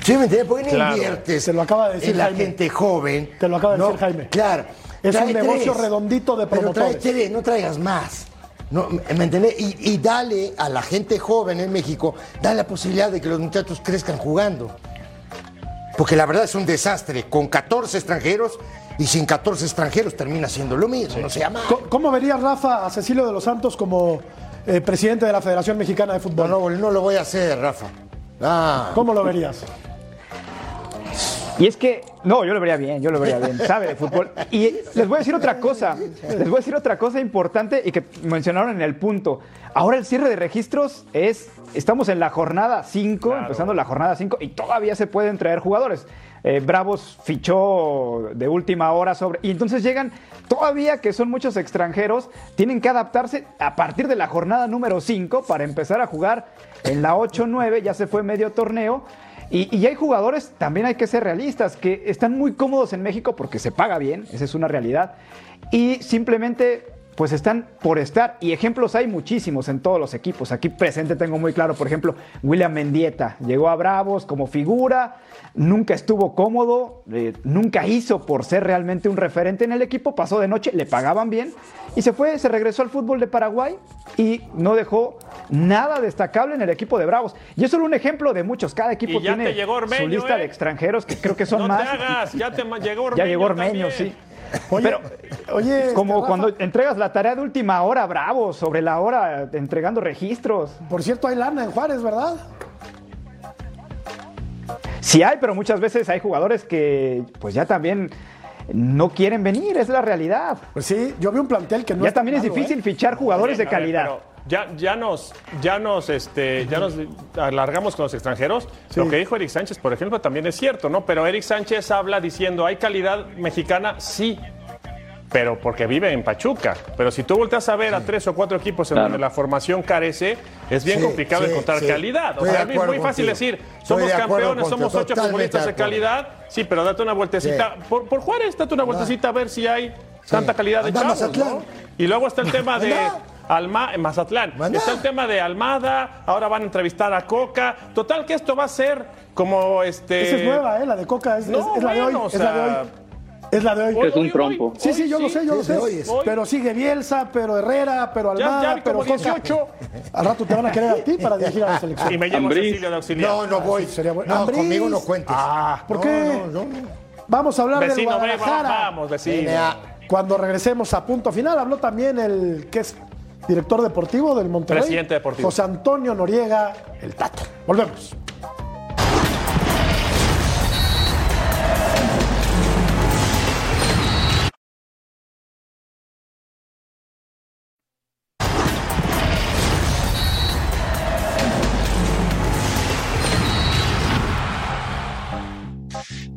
E: ¿Sí me entiendes? ¿Por qué no
F: Claro.
E: inviertes
A: Te lo acaba de decir
E: en la
A: Jaime.
E: gente joven?
A: Te lo acaba de
E: ¿no?
A: decir Jaime.
E: Claro.
A: Es un negocio
E: tres,
A: redondito de
E: Pero trae
A: promotores.
E: tres, no traigas más. No, ¿Me entendés? Y, y dale a la gente joven en México, dale la posibilidad de que los muchachos crezcan jugando. Porque la verdad es un desastre. Con 14 extranjeros y sin 14 extranjeros termina siendo lo mismo, no sea mal.
A: Co- ¿Cómo verías, Rafa, a Cecilio de los Santos como eh, presidente de la Federación Mexicana de
E: No,
A: Fútbol?
E: no, no lo voy a hacer, Rafa. Ah,
A: ¿Cómo lo verías?
H: Y es que, no, yo lo vería bien, yo lo vería bien, sabe de fútbol. Y les voy a decir otra cosa, les voy a decir otra cosa importante y que mencionaron en el punto. Ahora el cierre de registros es, estamos en la jornada 5, empezando la jornada 5 y todavía se pueden traer jugadores. Eh, Bravos fichó de última hora sobre, y entonces llegan, todavía que son muchos extranjeros, tienen que adaptarse a partir de la jornada número 5 para empezar a jugar en la 8-9, ya se fue medio torneo. Y, y hay jugadores, también hay que ser realistas, que están muy cómodos en México porque se paga bien, esa es una realidad, y simplemente pues están por estar. Y ejemplos hay muchísimos en todos los equipos. Aquí presente tengo muy claro, por ejemplo, William Mendieta. Llegó a Bravos como figura, nunca estuvo cómodo, eh, nunca hizo por ser realmente un referente en el equipo, pasó de noche, le pagaban bien y se fue, se regresó al fútbol de Paraguay y no dejó nada destacable en el equipo de Bravos. Y es solo un ejemplo de muchos. Cada equipo tiene
F: llegó Ormeño,
H: su lista
F: ¿eh?
H: de extranjeros, que creo que son
F: no
H: más.
F: te hagas, ya te llegó Ormeño
H: ya llegó Ormeño,
F: también.
H: sí.
A: Oye,
H: Pero
A: oye,
H: como
A: este, Rafa,
H: cuando entregas la tarea de última hora, bravo, sobre la hora, entregando registros.
A: Por cierto, hay lana en Juárez, ¿verdad?
H: Sí hay, pero muchas veces hay jugadores que pues ya también no quieren venir, es la realidad.
A: Pues sí, yo vi un plantel que no
H: ya también es
A: malo,
H: difícil
A: ¿eh?
H: fichar jugadores
F: Bien,
H: de
F: ver,
H: calidad.
F: pero ya, ya nos, ya nos, este, ya nos alargamos con los extranjeros. Lo que dijo Eric Sánchez, por ejemplo, también es cierto, ¿no? Pero Eric Sánchez habla diciendo, hay calidad mexicana, sí. Pero porque vive en Pachuca. Pero si tú volteas a ver a tres o cuatro equipos en
G: Claro.
F: donde la formación carece, es bien
E: Sí,
F: complicado
E: sí,
F: encontrar
E: sí.
F: calidad. O
E: Estoy
F: sea, es muy fácil
E: contigo.
F: decir, somos campeones, somos ocho
E: totalmente
F: futbolistas
E: de
F: calidad. Sí, pero date una vueltecita.
E: Sí.
F: Por, por Juárez, date una vueltecita a ver si hay tanta calidad de chavos. ¿no? Y luego está el tema de. Alma, en Mazatlán. Está el tema de Almada, ahora van a entrevistar a Coca. Total que esto va a ser como este.
A: Esa es nueva, ¿eh? La de Coca es,
F: no,
A: es- es la de hoy.
F: bueno, o
A: es la de hoy. Es la de hoy.
F: hoy,
G: Es un trompo.
A: Sí, sí, yo
F: hoy
A: lo sé, yo
E: sí,
A: lo
E: de
A: sé.
E: hoy.
A: Pero sigue Bielsa, pero Herrera, pero Almada,
F: ya
A: pero
F: como
A: Coca.
F: 18.
A: Al rato te van a querer a ti para dirigir a la selección.
F: Y me llamo. Cecilio de auxiliar.
E: No, no voy.
A: sí, sería bueno.
E: No,
A: Ambriz.
E: conmigo no cuentes.
A: Ah, ¿por
E: No,
A: qué?
E: no, no, no.
A: Vamos a hablar del
F: Vecino, ve,
A: Guadalajara.
F: vamos, vecino.
E: DNA.
A: Cuando regresemos a punto final, habló también el que es director deportivo del Monterrey.
F: Presidente deportivo.
A: José Antonio Noriega, el Tato. Volvemos.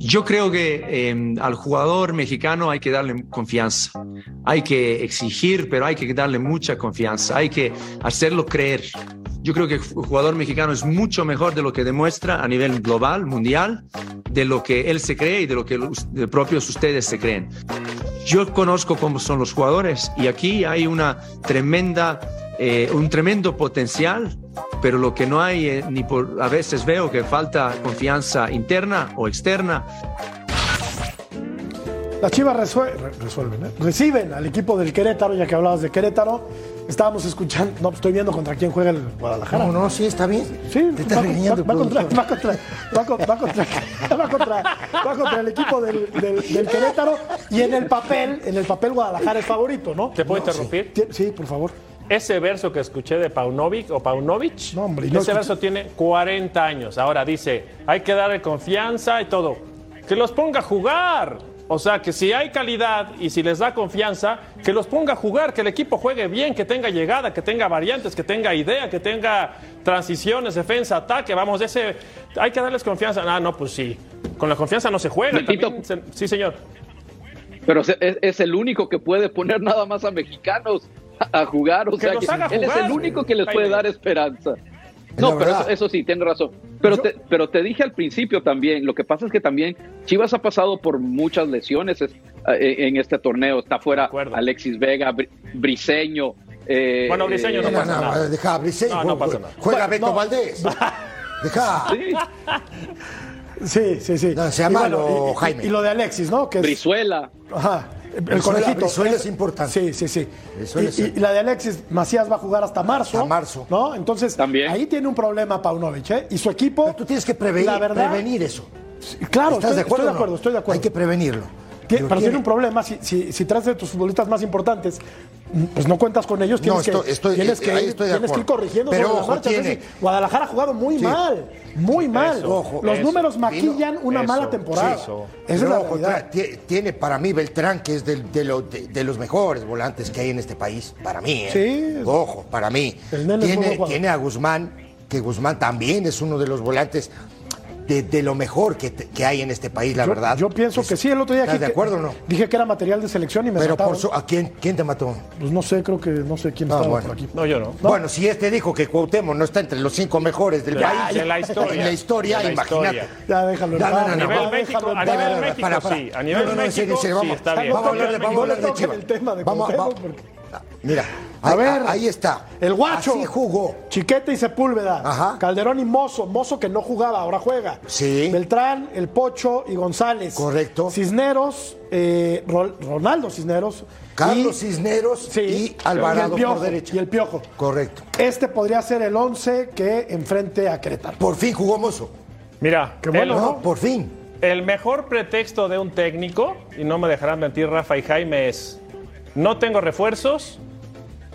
J: Yo creo que em, al jugador mexicano hay que darle confianza, hay que exigir, pero hay que darle mucha confianza, hay que hacerlo creer. Yo creo que el jugador mexicano es mucho mejor de lo que demuestra a nivel global, mundial, de lo que él se cree y de lo que los de propios ustedes se creen. Yo conozco cómo son los jugadores y aquí hay una tremenda, eh, un tremendo potencial, pero lo que no hay, eh, ni por, a veces veo que falta confianza interna o externa.
A: Las Chivas resue- re- resuelven, ¿eh? reciben al equipo del Querétaro, ya que hablabas de Querétaro. Estábamos escuchando, no, estoy viendo contra quién juega el Guadalajara.
E: No, no, sí, está bien.
A: Sí,
E: Te estás
A: va,
E: regañando,
A: va- va contra, va, contra, va, con- va contra- va contra- va contra el equipo del, del- del Querétaro y en el papel, en el papel Guadalajara es favorito, ¿no?
F: ¿Te puedo
A: No,
F: interrumpir?
A: Sí, sí, por favor.
F: Ese verso que escuché de Paunovic o Paunovic,
A: No, hombre, y no
F: ese
A: escuché-
F: verso tiene 40 años. Ahora dice, hay que darle confianza y todo. Que los ponga a jugar. O sea, que si hay calidad y si les da confianza, que los ponga a jugar, que el equipo juegue bien, que tenga llegada, que tenga variantes, que tenga idea, que tenga transiciones, defensa, ataque. Vamos, ese hay que darles confianza. Ah, no, pues sí. Con la confianza no se juega.
G: Betito.
F: También se- sí, señor.
G: Pero es el único que puede poner nada más a mexicanos a, jugar. O
F: Que
G: sea, que él es el único que les puede dar esperanza.
E: Es
G: No, pero eso, eso sí, tienes razón. Pero,
A: Yo-
G: te, pero te dije al principio también, lo que pasa es que también Chivas ha pasado por muchas lesiones es- eh, en este torneo. Está fuera. Alexis Vega, Bri- Briseño. eh,
F: Bueno, Briseño no
G: eh,
F: pasa
E: no,
F: nada.
E: Deja Briseño,
F: No, pasa nada.
E: Juega Beto
A: no.
E: Valdés. Deja.
G: sí,
A: Sí, sí, Y
E: malo,
A: y- y-
E: Jaime.
A: Y lo de Alexis, ¿no? Que es-
G: Brizuela.
A: Ajá. El conejito.
E: Brizuela es importante.
A: Sí, sí, sí. Y,
E: es-
A: y- y la de Alexis Macías va a jugar hasta marzo.
E: Hasta marzo.
A: ¿No? Entonces,
G: También.
A: ahí tiene un problema Paunovic, ¿eh? Y su equipo.
E: Pero tú tienes que prevenir,
A: la verdad,
E: prevenir eso.
A: Claro,
E: ¿Estás
A: estoy,
E: de acuerdo?
A: estoy de
E: o no?
A: acuerdo, estoy de acuerdo.
E: Hay que prevenirlo. Pero
A: tiene un problema. Si, si, si traes de tus futbolistas más importantes, mm, pues no cuentas con ellos. Tienes,
E: estoy-
A: que,
E: estoy-
A: tienes que ir,
E: estoy de
A: tienes que ir
E: acuerdo.
A: corrigiendo
E: Pero
A: sobre la
E: ojo,
A: marcha.
E: tiene-.
A: Guadalajara ha jugado muy
E: Sí.
A: mal. Muy mal.
F: Eso,
E: Ojo,
A: Los
F: eso.
A: números maquillan una
F: eso,
A: mala temporada.
F: eso.
A: Esa es la
E: ojo,
A: realidad.
E: tiene para mí Beltrán, que es de, lo- de- de los mejores volantes que hay en este país. Para mí, ¿eh?
A: Sí.
E: Ojo, para mí. Tiene, tiene a Guzmán, que Guzmán también es uno de los volantes de, de lo mejor que, que hay en este país, la
A: Yo-
E: verdad.
A: Yo pienso
E: Es-
A: que sí, el otro día
E: ¿Estás
A: dije
E: de
A: que-
E: acuerdo o no?
A: Dije que era material de selección y me
E: Pero por su, ¿a quién, quién te mató?
A: Pues no sé, creo que no sé quién
E: Ah,
A: estaba
E: bueno.
A: por aquí.
F: No, yo no.
E: Bueno, si este dijo que Cuauhtémoc no está entre los cinco mejores del
F: De-
E: país.
F: de la historia.
E: En la historia,
F: De la
E: imagínate.
F: historia.
A: Ya déjalo. en
E: No, no, no,
F: A
E: no.
F: nivel
A: ya
F: México, a nivel
E: para,
F: México
E: para, para.
F: sí. A nivel
E: No, no, no,
F: México sí,
E: vamos.
F: está bien.
E: Vamos a hablar de,
A: No
E: vamos a hablar de
A: toquen
E: Chivas. Mira,
A: A
E: ahí,
A: ver.
E: ahí está.
A: El guacho.
E: Así jugó.
A: Chiquete y Sepúlveda.
E: Ajá.
A: Calderón y Mozo. Mozo que no jugaba, ahora juega.
E: Sí.
A: Beltrán, El Pocho y González.
E: Correcto.
A: Cisneros, eh, Ro- Ronaldo Cisneros.
E: Carlos
A: y-
E: Cisneros
A: sí,
E: y Alvarado
A: y el Piojo,
E: por derecha.
A: Y el Piojo.
E: Correcto.
A: Este podría ser el 11 que enfrente a Querétaro.
E: Por fin jugó Mozo.
F: Mira,
A: Qué bueno. No,
E: por fin.
F: El mejor pretexto de un técnico, y no me dejarán mentir Rafa y Jaime, es no tengo refuerzos,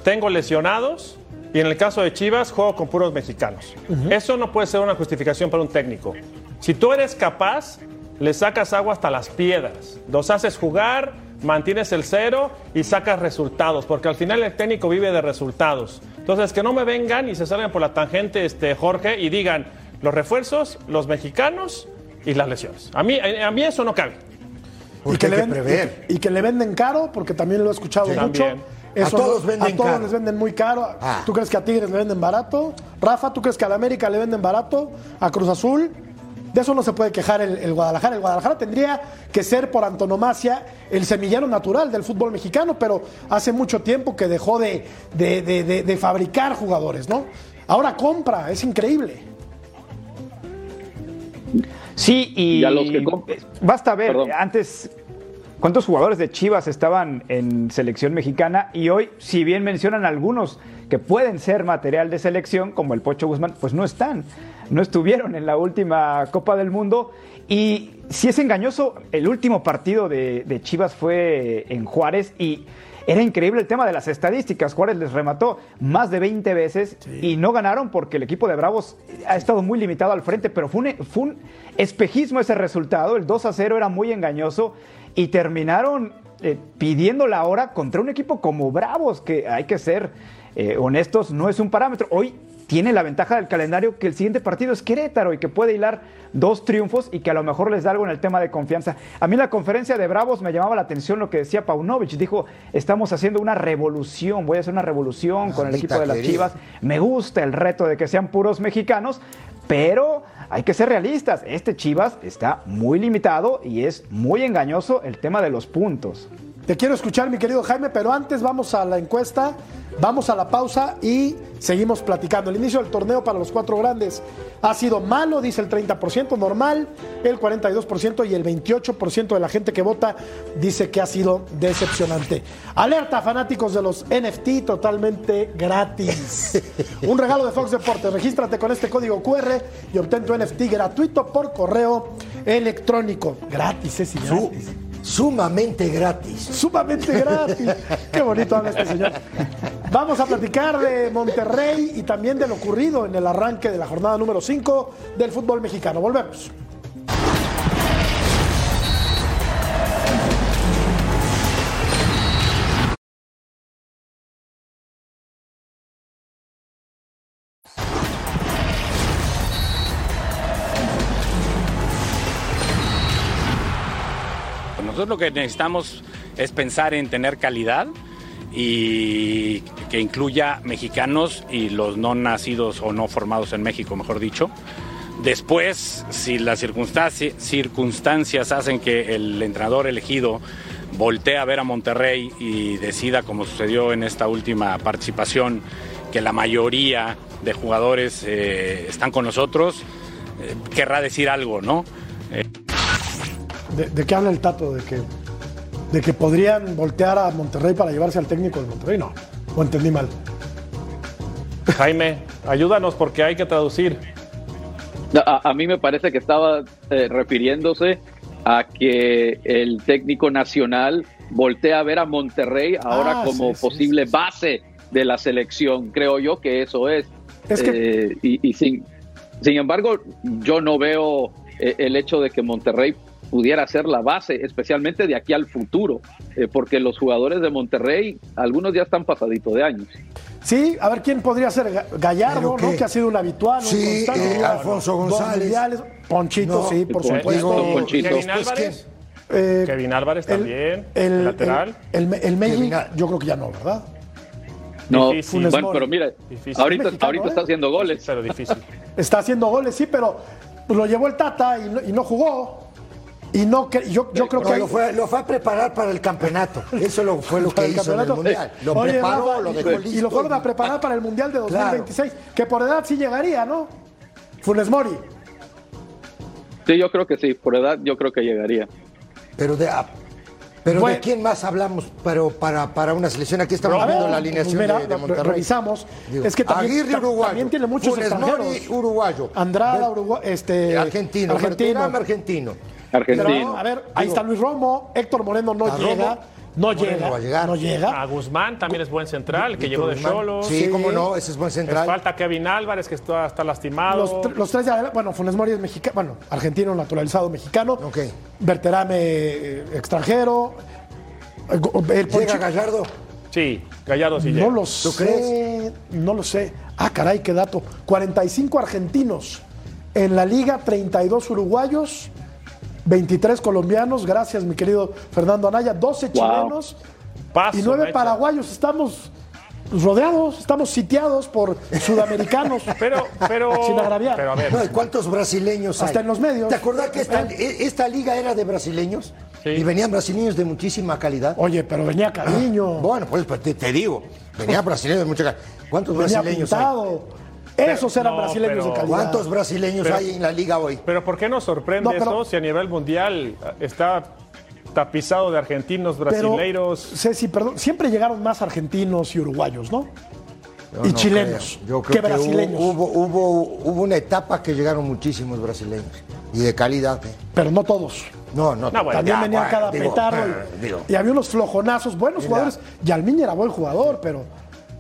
F: tengo lesionados, y en el caso de Chivas juego con puros mexicanos. Eso no puede ser una justificación para un técnico. Si tú eres capaz, le sacas agua hasta las piedras, los haces jugar, mantienes el cero y sacas resultados, porque al final el técnico vive de resultados. Entonces, que no me vengan y se salgan por la tangente, este, Jorge, y digan los refuerzos, los mexicanos y las lesiones. A mí, a mí eso no cabe.
E: Porque hay que
A: ven-
E: prever.
A: y que le venden caro, porque también lo he escuchado
E: Sí.
A: mucho.
F: También.
E: A todos
A: no-
E: venden
A: a todos
E: caro.
A: les venden muy caro.
E: Ah.
A: ¿Tú crees que a Tigres le venden barato? Rafa, ¿tú crees que a la América le venden barato? ¿A Cruz Azul? De eso no se puede quejar el, el Guadalajara. El Guadalajara tendría que ser por antonomasia el semillero natural del fútbol mexicano, pero hace mucho tiempo que dejó de, de- de- de- de fabricar jugadores, ¿no? Ahora compra, es increíble.
H: Sí, y
G: Y a los que comp-
H: basta ver,
G: Perdón.
H: antes, ¿cuántos jugadores de Chivas estaban en selección mexicana? Y hoy, si bien mencionan algunos que pueden ser material de selección, como el Pocho Guzmán, pues no están, no estuvieron en la última Copa del Mundo. Y si es engañoso, el último partido de, de Chivas fue en Juárez y... Era increíble el tema de las estadísticas. Juárez les remató más de 20 veces y no ganaron porque el equipo de Bravos ha estado muy limitado al frente, pero fue un, fue un espejismo ese resultado. El 2 a 0 era muy engañoso y terminaron eh, pidiendo la hora contra un equipo como Bravos, que hay que ser eh, honestos, no es un parámetro. Hoy tiene la ventaja del calendario que el siguiente partido es Querétaro y que puede hilar dos triunfos y que a lo mejor les da algo en el tema de confianza. A mí en la conferencia de Bravos me llamaba la atención lo que decía Paunovic. Dijo, estamos haciendo una revolución, voy a hacer una revolución con el equipo de las Chivas. Me gusta el reto de que sean puros mexicanos, pero hay que ser realistas. Este Chivas está muy limitado y es muy engañoso el tema de los puntos.
A: Te quiero escuchar, mi querido Jaime, pero antes vamos a la encuesta, vamos a la pausa y seguimos platicando. El inicio del torneo para los cuatro grandes ha sido malo, dice el 30%, normal, el 42% y el 28% de la gente que vota dice que ha sido decepcionante. Alerta, fanáticos de los NFT, totalmente gratis. Un regalo de Fox Deportes. Regístrate con este código QR y obtén tu NFT gratuito por correo electrónico. Gratis, es gratis.
E: Sumamente gratis.
A: Sumamente gratis. Qué bonito habla este señor. Vamos a platicar de Monterrey y también de lo ocurrido en el arranque de la jornada número 5 del fútbol mexicano. Volvemos.
K: Lo que necesitamos es pensar en tener calidad y que incluya mexicanos y los no nacidos o no formados en México, mejor dicho. Después, si las circunstancias, circunstancias hacen que el entrenador elegido voltee a ver a Monterrey y decida, como sucedió en esta última participación, que la mayoría de jugadores eh, están con nosotros, eh, querrá decir algo, ¿no? Eh,
A: ¿De, de qué habla el Tato? ¿De que, ¿De que podrían voltear a Monterrey para llevarse al técnico de Monterrey? No, o entendí mal.
F: Jaime, ayúdanos porque hay que traducir.
G: A, a mí me parece que estaba eh, refiriéndose a que el técnico nacional voltea a ver a Monterrey ahora
A: Ah,
G: como
A: sí, sí,
G: posible base de la selección. Creo yo que eso es.
A: Es que-
G: Eh, y y sin, sin embargo, yo no veo eh, el hecho de que Monterrey pudiera ser la base, especialmente de aquí al futuro, eh, porque los jugadores de Monterrey, algunos ya están pasaditos de años.
A: Sí, a ver quién podría ser Ga- Gallardo,
E: ¿Pero
A: ¿no? Que ha sido un habitual. un
E: Sí,
A: constante,
E: eh. Alfonso González.
A: Ponchito,
E: No,
A: sí, por supuesto.
G: Ponchito.
F: Kevin Álvarez.
A: Eh,
F: Kevin Álvarez
A: el-
F: también,
A: el,
F: el lateral.
A: El, el, yo creo que ya no, ¿verdad?
G: No,
F: Difícil.
G: bueno, pero mira,
F: Difícil.
G: ahorita,
A: Mexicano,
G: ahorita
A: ¿eh?
G: está haciendo goles.
F: Pero difícil.
A: Está haciendo goles, sí, pero lo llevó el Tata y no, y no jugó. Y no cre- yo, yo creo
E: No,
A: que
E: lo, fue, lo fue a preparar para el campeonato. Eso lo, fue lo que
A: el
E: hizo en el. Mundial. Lo
A: Oye,
E: preparó,
A: Rafa,
E: lo
A: y-
E: dejó
A: y,
E: listo.
A: lo fueron a preparar para el Mundial de
E: Claro.
A: 2026, que por edad sí llegaría, ¿no? Funes Mori.
G: Sí, yo creo que sí, por edad yo creo que llegaría.
E: Pero de, ah, pero
A: Bueno.
E: ¿de quién más hablamos pero para, para una selección? Aquí estamos
A: ver,
E: viendo la alineación
A: mira,
E: de, de
A: lo-
E: Monterrey.
A: revisamos.
E: Digo,
A: es que también,
E: Aguirre, uruguayo.
A: también tiene muchos
E: Funes
A: extranjeros.
E: Mori, uruguayo.
A: Andrada,
E: Ver-
A: Uruguay, este,
E: Argentino.
A: argentino.
E: Argentino.
G: Argentino.
A: Pero, a ver, ahí está Luis Romo, Héctor Moreno no llega,
E: Romo,
A: no llega,
E: va a llegar.
A: no llega.
F: A Guzmán también es buen central, que llegó de. Cholos.
E: Sí,
A: Sí.
E: cómo no, ese es buen
F: Les
E: central.
F: falta Kevin Álvarez, que está, está lastimado.
A: Los, tr- los tres de adelante, bueno, Funes Mori es mexicano, bueno, argentino naturalizado mexicano.
E: Ok.
A: Berterame eh, extranjero. El go- el
E: Llega Gallardo.
F: Sí, Gallardo sí
A: no
F: llega.
A: lo
E: ¿Tú
A: sé.
E: crees?
A: No lo sé. Ah, caray, qué dato. 45 argentinos. En la liga, 32 uruguayos, 23 colombianos. Gracias, mi querido Fernando Anaya. 12
G: Wow.
A: chilenos
F: Paso,
A: y 9
F: Mecha.
A: paraguayos. Estamos rodeados, estamos sitiados por sudamericanos.
F: Pero, pero.
A: Sin agraviar.
F: Pero a ver.
E: No, ¿y ¿Cuántos brasileños hay?
A: Hasta en los medios.
E: ¿Te acuerdas que esta, esta liga era de brasileños?
F: Sí.
E: Y venían brasileños de muchísima calidad.
A: Oye, pero venía cariño.
E: Bueno, pues, pues, te, te digo, venían brasileños de mucha calidad. ¿Cuántos
A: venía
E: brasileños hay?
A: Esos eran
F: no,
A: brasileños
F: pero-
A: de calidad.
E: ¿Cuántos brasileños
F: Pero-
E: hay en la liga hoy?
F: Pero ¿por qué nos sorprende
A: No, pero-
F: eso si a nivel mundial está tapizado de argentinos,
A: Pero,
F: brasileiros?
A: Ceci, perdón, siempre llegaron más argentinos y uruguayos, ¿no?
E: Yo
A: y
E: no
A: chilenos.
E: creo. Yo creo
A: que
E: que,
A: brasileños.
E: Hubo, hubo, una etapa que llegaron muchísimos brasileños. Y de calidad. ¿eh?
A: Pero no todos.
E: No, no.
F: No, bueno,
A: También
E: ya,
A: venía
E: bueno,
A: cada
E: digo,
A: petardo.
E: eh, digo.
A: Y, y había unos flojonazos, buenos
E: En
A: jugadores. Yalmiña era buen jugador, pero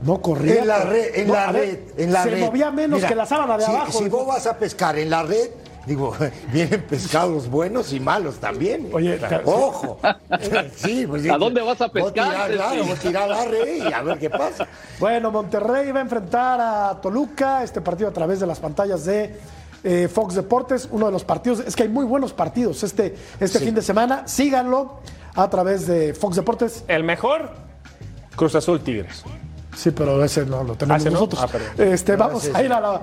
A: no corría.
E: En la red, en
A: no,
E: la
A: ver,
E: red, en la
A: se
E: red.
A: movía menos
E: Mira,
A: que la sábana de
E: si,
A: abajo.
E: Si vos vas a pescar en la red, Digo, vienen pescados buenos y malos también.
A: Oye,
E: ojo. Sí, pues,
G: ¿A dónde vas a
E: voy
G: pescar,
E: claro, voy a tirar arre y a ver qué pasa.
A: Bueno, Monterrey va a enfrentar a Toluca, este partido a través de las pantallas de eh, Fox Deportes, uno de los partidos, es que hay muy buenos partidos este, este fin de semana, síganlo a través de Fox Deportes.
F: El mejor, Cruz Azul Tigres.
A: Sí, pero ese no lo tenemos
F: Ah,
A: nosotros.
F: Ah,
A: este, vamos a ir a la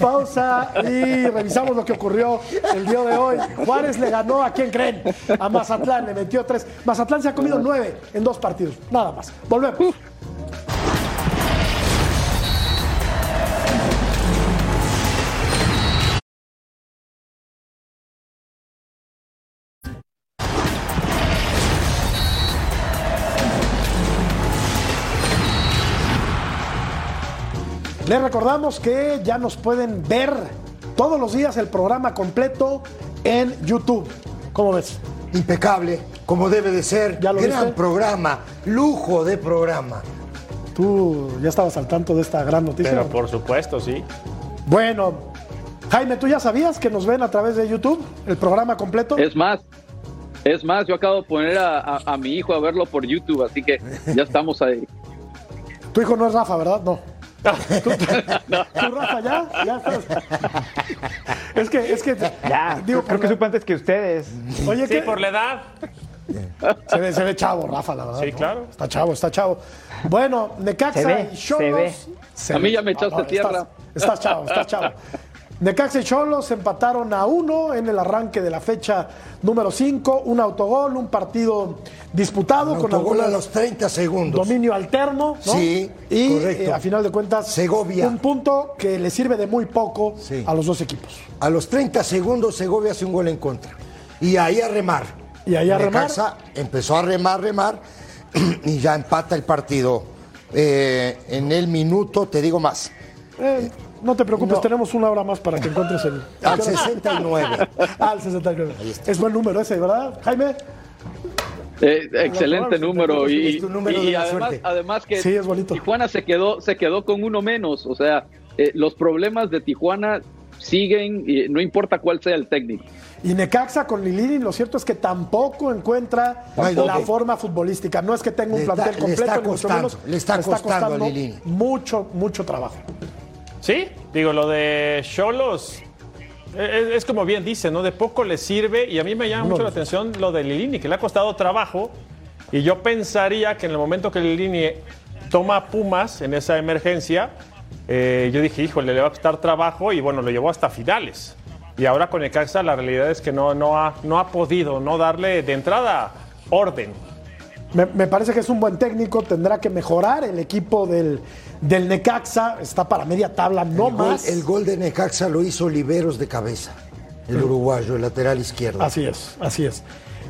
A: pausa y revisamos lo que ocurrió el día de hoy. Juárez le ganó a quién creen? A Mazatlán, le metió tres. Mazatlán se ha comido nueve en dos partidos, nada más. Volvemos. Les recordamos que ya nos pueden ver todos los días el programa completo en YouTube. ¿Cómo ves?
E: Impecable, como debe de ser.
A: ¿Ya lo
E: Gran
A: viste?
E: programa, lujo de programa.
A: Tú ya estabas al tanto de esta gran noticia.
F: Pero por supuesto, sí.
A: Bueno, Jaime, ¿tú ya sabías que nos ven a través de YouTube el programa completo?
G: Es más, es más, yo acabo de poner a, a- a mi hijo a verlo por YouTube, así que ya estamos ahí.
A: Tu hijo no es Rafa, ¿verdad? No. ¿Tú, tú, Rafa, ya? ¿Ya estás? Es que, es que.
H: Ya,
A: digo,
H: creo que supe antes que ustedes.
A: Oye,
F: Sí,
A: ¿qué?
F: por la edad.
A: Se ve, se ve chavo, Rafa, la verdad.
F: Sí,
A: ¿no?
F: claro.
A: Está chavo, está chavo. Bueno, Necaxa
H: Se ve,
A: y
H: se
A: Cholos.
H: ve.
A: se
G: A mí ya me echaste tierra.
A: Estás, estás chavo, estás chavo. Necaxa y Cholos empataron a uno en el arranque de la fecha número 5. Un autogol, un partido disputado
E: Un
A: con
E: autogol a los 30 segundos.
A: dominio alterno. ¿no?
E: Sí,
A: y
E: correcto.
A: eh, a final de cuentas,
E: Segovia.
A: un punto que le sirve de muy poco
E: Sí.
A: a los dos equipos.
E: A los 30 segundos Segovia hace un gol en contra. Y ahí a remar.
A: Y ahí a remar.
E: Necaxa empezó a remar, remar y ya empata el partido. Eh, en el minuto, te digo más,
A: Eh, no te preocupes,
E: No.
A: tenemos una hora más para que encuentres el.
E: al 69.
A: Al 69. Es buen número ese, ¿verdad, Jaime?
G: Eh, excelente número y,
E: Es tu número
G: y además, que
A: Sí, es bonito.
G: Tijuana se quedó se quedó con uno menos, o sea, eh, los problemas de Tijuana siguen y no importa cuál sea el técnico.
A: Y Necaxa con Lilini, lo cierto es que tampoco encuentra
E: Tampoco.
A: la forma futbolística. No es que tenga un
E: Le está-
A: plantel
E: le
A: completo,
E: está
A: ni mucho
E: costando,
A: menos.
E: le está costando a Lilini.
A: mucho, mucho trabajo.
F: Sí, digo, lo de Cholos es, es como bien dice, ¿no? De poco le sirve y a mí me llama mucho la atención lo de Lilini, que le ha costado trabajo y yo pensaría que en el momento que Lilini toma a Pumas en esa emergencia, eh, yo dije, híjole, le va a costar trabajo y bueno, lo llevó hasta finales. Y ahora con Necaxa la realidad es que no, no, ha, no ha podido no darle de entrada orden.
A: Me, me parece que es un buen técnico, tendrá que mejorar el equipo del, del Necaxa, está para media tabla, no
E: el, gol,
A: más.
E: el gol de Necaxa lo hizo Oliveros de cabeza, el uruguayo, el lateral izquierdo.
A: Así es, así es.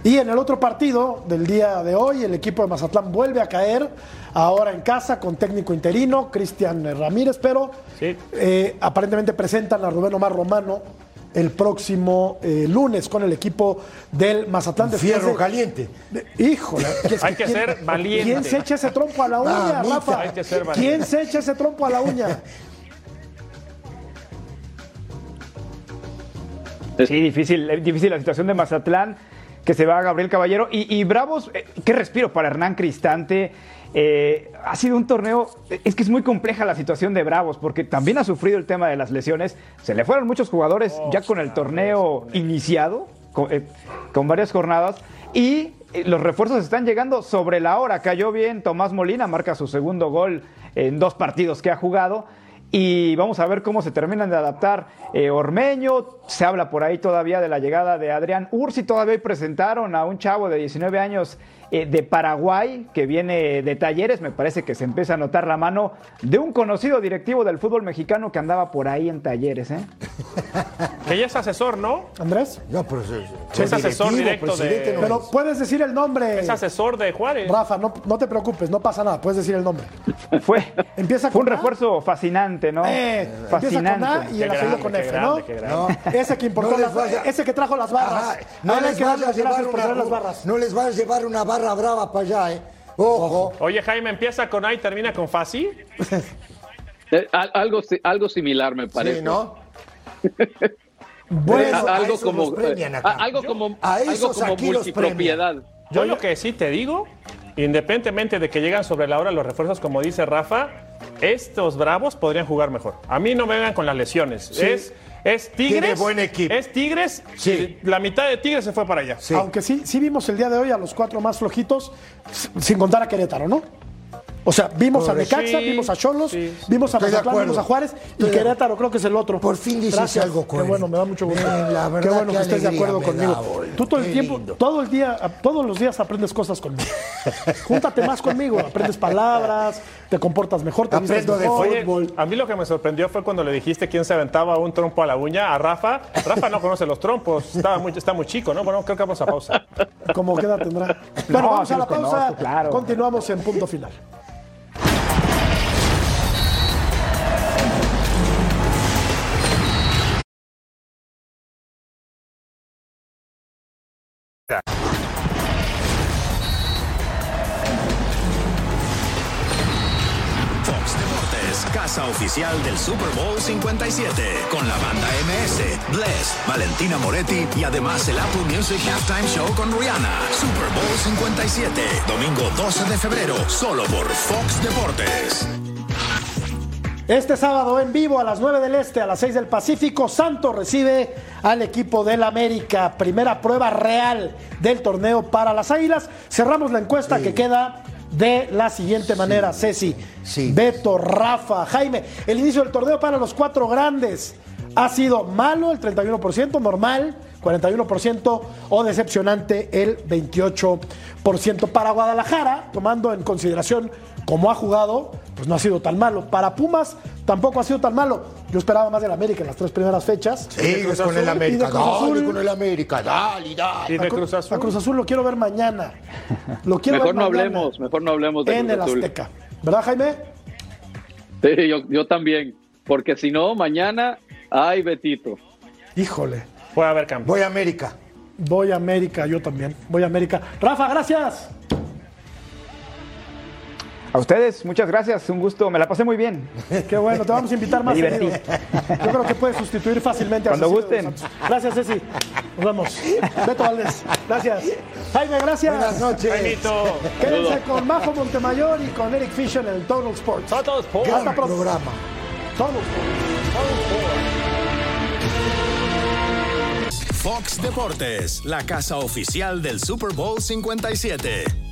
A: Y en el otro partido del día de hoy, el equipo de Mazatlán vuelve a caer, ahora en casa con técnico interino, Cristian Ramírez, pero
F: Sí.
A: eh, aparentemente presentan a Rubén Omar Romano el próximo eh, lunes con el equipo del Mazatlán. después
E: Fierro
A: de-
E: caliente.
A: de- híjole, es
F: Hay que
A: ¿quién-
F: ser valiente.
A: ¿Quién se echa ese trompo a la uña,
E: Mamita.
A: Rafa?
F: Hay que ser valiente.
A: ¿Quién se echa ese trompo a la uña?
H: Sí, difícil, eh, difícil la situación de Mazatlán, que se va a Gabriel Caballero. Y, y Bravos, eh, qué respiro para Hernán Cristante. Eh, ha sido un torneo, es que es muy compleja la situación de Bravos, porque también ha sufrido el tema de las lesiones. Se le fueron muchos jugadores ya con el torneo iniciado, con, eh, con varias jornadas. Y eh, los refuerzos están llegando sobre la hora. Cayó bien Tomás Molina, marca su segundo gol en dos partidos que ha jugado. Y vamos a ver cómo se terminan de adaptar eh, Ormeño. Se habla por ahí todavía de la llegada de Adrián Ursi. Todavía presentaron a un chavo de 19 años eh, de Paraguay que viene de talleres. Me parece que se empieza a notar la mano de un conocido directivo del fútbol mexicano que andaba por ahí en talleres. ¿eh?
F: Que ya es asesor, ¿no?
A: Andrés,
E: No, pero es,
F: Es asesor directo de-
E: no
A: pero
E: es.
A: puedes decir el nombre.
F: Es asesor de Juárez.
A: Rafa, no, no te preocupes, no pasa nada, puedes decir el nombre.
H: Fue,
A: Empieza
H: fue un
A: con A.
H: refuerzo fascinante, ¿no?
A: Eh, empieza con A
H: Fascinante.
A: y el apellido con F,
F: grande,
A: ¿no? Ese que importó las,
E: vaya-
A: ese que trajo las barras.
E: Ajá,
A: A
E: no les vayas a
A: las
E: llevar una,
A: barras.
E: no les vayas a llevar una barra brava para allá, ¿eh? Ojo.
F: Oye, Jaime, empieza con A y termina con Fasi.
G: Eh, al- algo, algo similar me parece.
E: Sí, ¿no?
A: Bueno,
E: a
G: algo como eh, algo como
E: A
G: algo como
E: aquí los
G: multipropiedad.
F: Yo lo que sí te digo, independientemente de que llegan sobre la hora los refuerzos, como dice Rafa, estos bravos podrían jugar mejor. A mí no me vengan con las lesiones. Es, es Tigres.
E: Tiene buen equipo.
F: Es Tigres.
E: Sí.
F: y La mitad de Tigres se fue para allá.
E: Sí.
A: Aunque sí, sí vimos el día de hoy a los cuatro más flojitos, sin contar a Querétaro, ¿no? O sea, vimos a Necaxa,
F: Sí,
A: vimos a Cholos,
F: sí.
A: vimos a Mazatlán, vimos a Juárez y
E: Estoy
A: Querétaro creo que es el otro.
E: Por fin dices
A: Gracias.
E: algo
A: Qué bueno, me da mucho gusto.
E: Bien, la verdad,
A: qué bueno
E: qué
A: que estés de acuerdo conmigo.
E: da.
A: Tú todo el tiempo,
E: lindo.
A: todo el día, todos los días aprendes cosas conmigo. Júntate más conmigo, aprendes palabras, te comportas mejor, te
E: Aprendo de
A: mejor.
F: Oye, a mí lo que me sorprendió fue cuando le dijiste quién se aventaba un trompo a la uña a Rafa. Rafa no conoce los trompos, estaba muy, está muy chico, ¿no? Bueno, creo que vamos a pausa.
A: ¿Cómo queda tendrá? Bueno, vamos
H: sí
A: a la
H: conozco,
A: pausa.
H: claro.
A: Continuamos en punto final.
L: Casa oficial del Super Bowl 57, con la banda MS, Bless, Valentina Moretti y además el Apple Music Halftime Show con Rihanna. Super Bowl 57, domingo 12 de febrero, solo por Fox Deportes.
A: Este sábado en vivo a las 9 del Este, a las 6 del Pacífico, Santos recibe al equipo del América. Primera prueba real del torneo para las Águilas. Cerramos la encuesta que queda de la siguiente manera, Ceci,
E: Sí.
A: Beto, Rafa, Jaime. El inicio del torneo para los cuatro grandes ha sido malo el 31%, normal 41% o decepcionante el 28%. Para Guadalajara, tomando en consideración cómo ha jugado, pues no ha sido tan malo. Para Pumas tampoco ha sido tan malo. Yo esperaba más del América en las tres primeras fechas.
E: Sigues con el América, dale con el América, dale, dale.
F: Y de
A: A
F: Cruz Azul.
A: A Cruz Azul lo quiero ver mañana. Lo quiero
G: Mejor
A: ver
G: no
A: mañana
G: hablemos, mejor no hablemos de
A: en
G: Cruz
A: el
G: Azul.
A: Azteca. ¿Verdad, Jaime?
G: Sí, yo, yo también, porque si no, mañana, ay, Betito.
A: Híjole.
F: Puede haber cambio.
E: Voy a América.
A: Voy a América, yo también. Voy a América. Rafa, gracias.
H: A ustedes, muchas gracias, un gusto, me la pasé muy bien.
A: Qué bueno, te vamos a invitar más
H: Me.
A: Yo creo que puedes sustituir fácilmente a
H: Cuando
A: Cecilio
H: gusten.
A: Gracias, Ceci. Nos vemos. Beto Valdés. Gracias. Jaime, gracias.
E: Buenas noches.
F: Jaimito.
A: Quédense con Majo Montemayor y con Eric Fisher en el Total Sports.
F: Total Sports.
A: Hasta
E: Gran
A: pronto.
E: programa.
A: Total Sports.
L: Fox Deportes, la casa oficial del Super Bowl 57.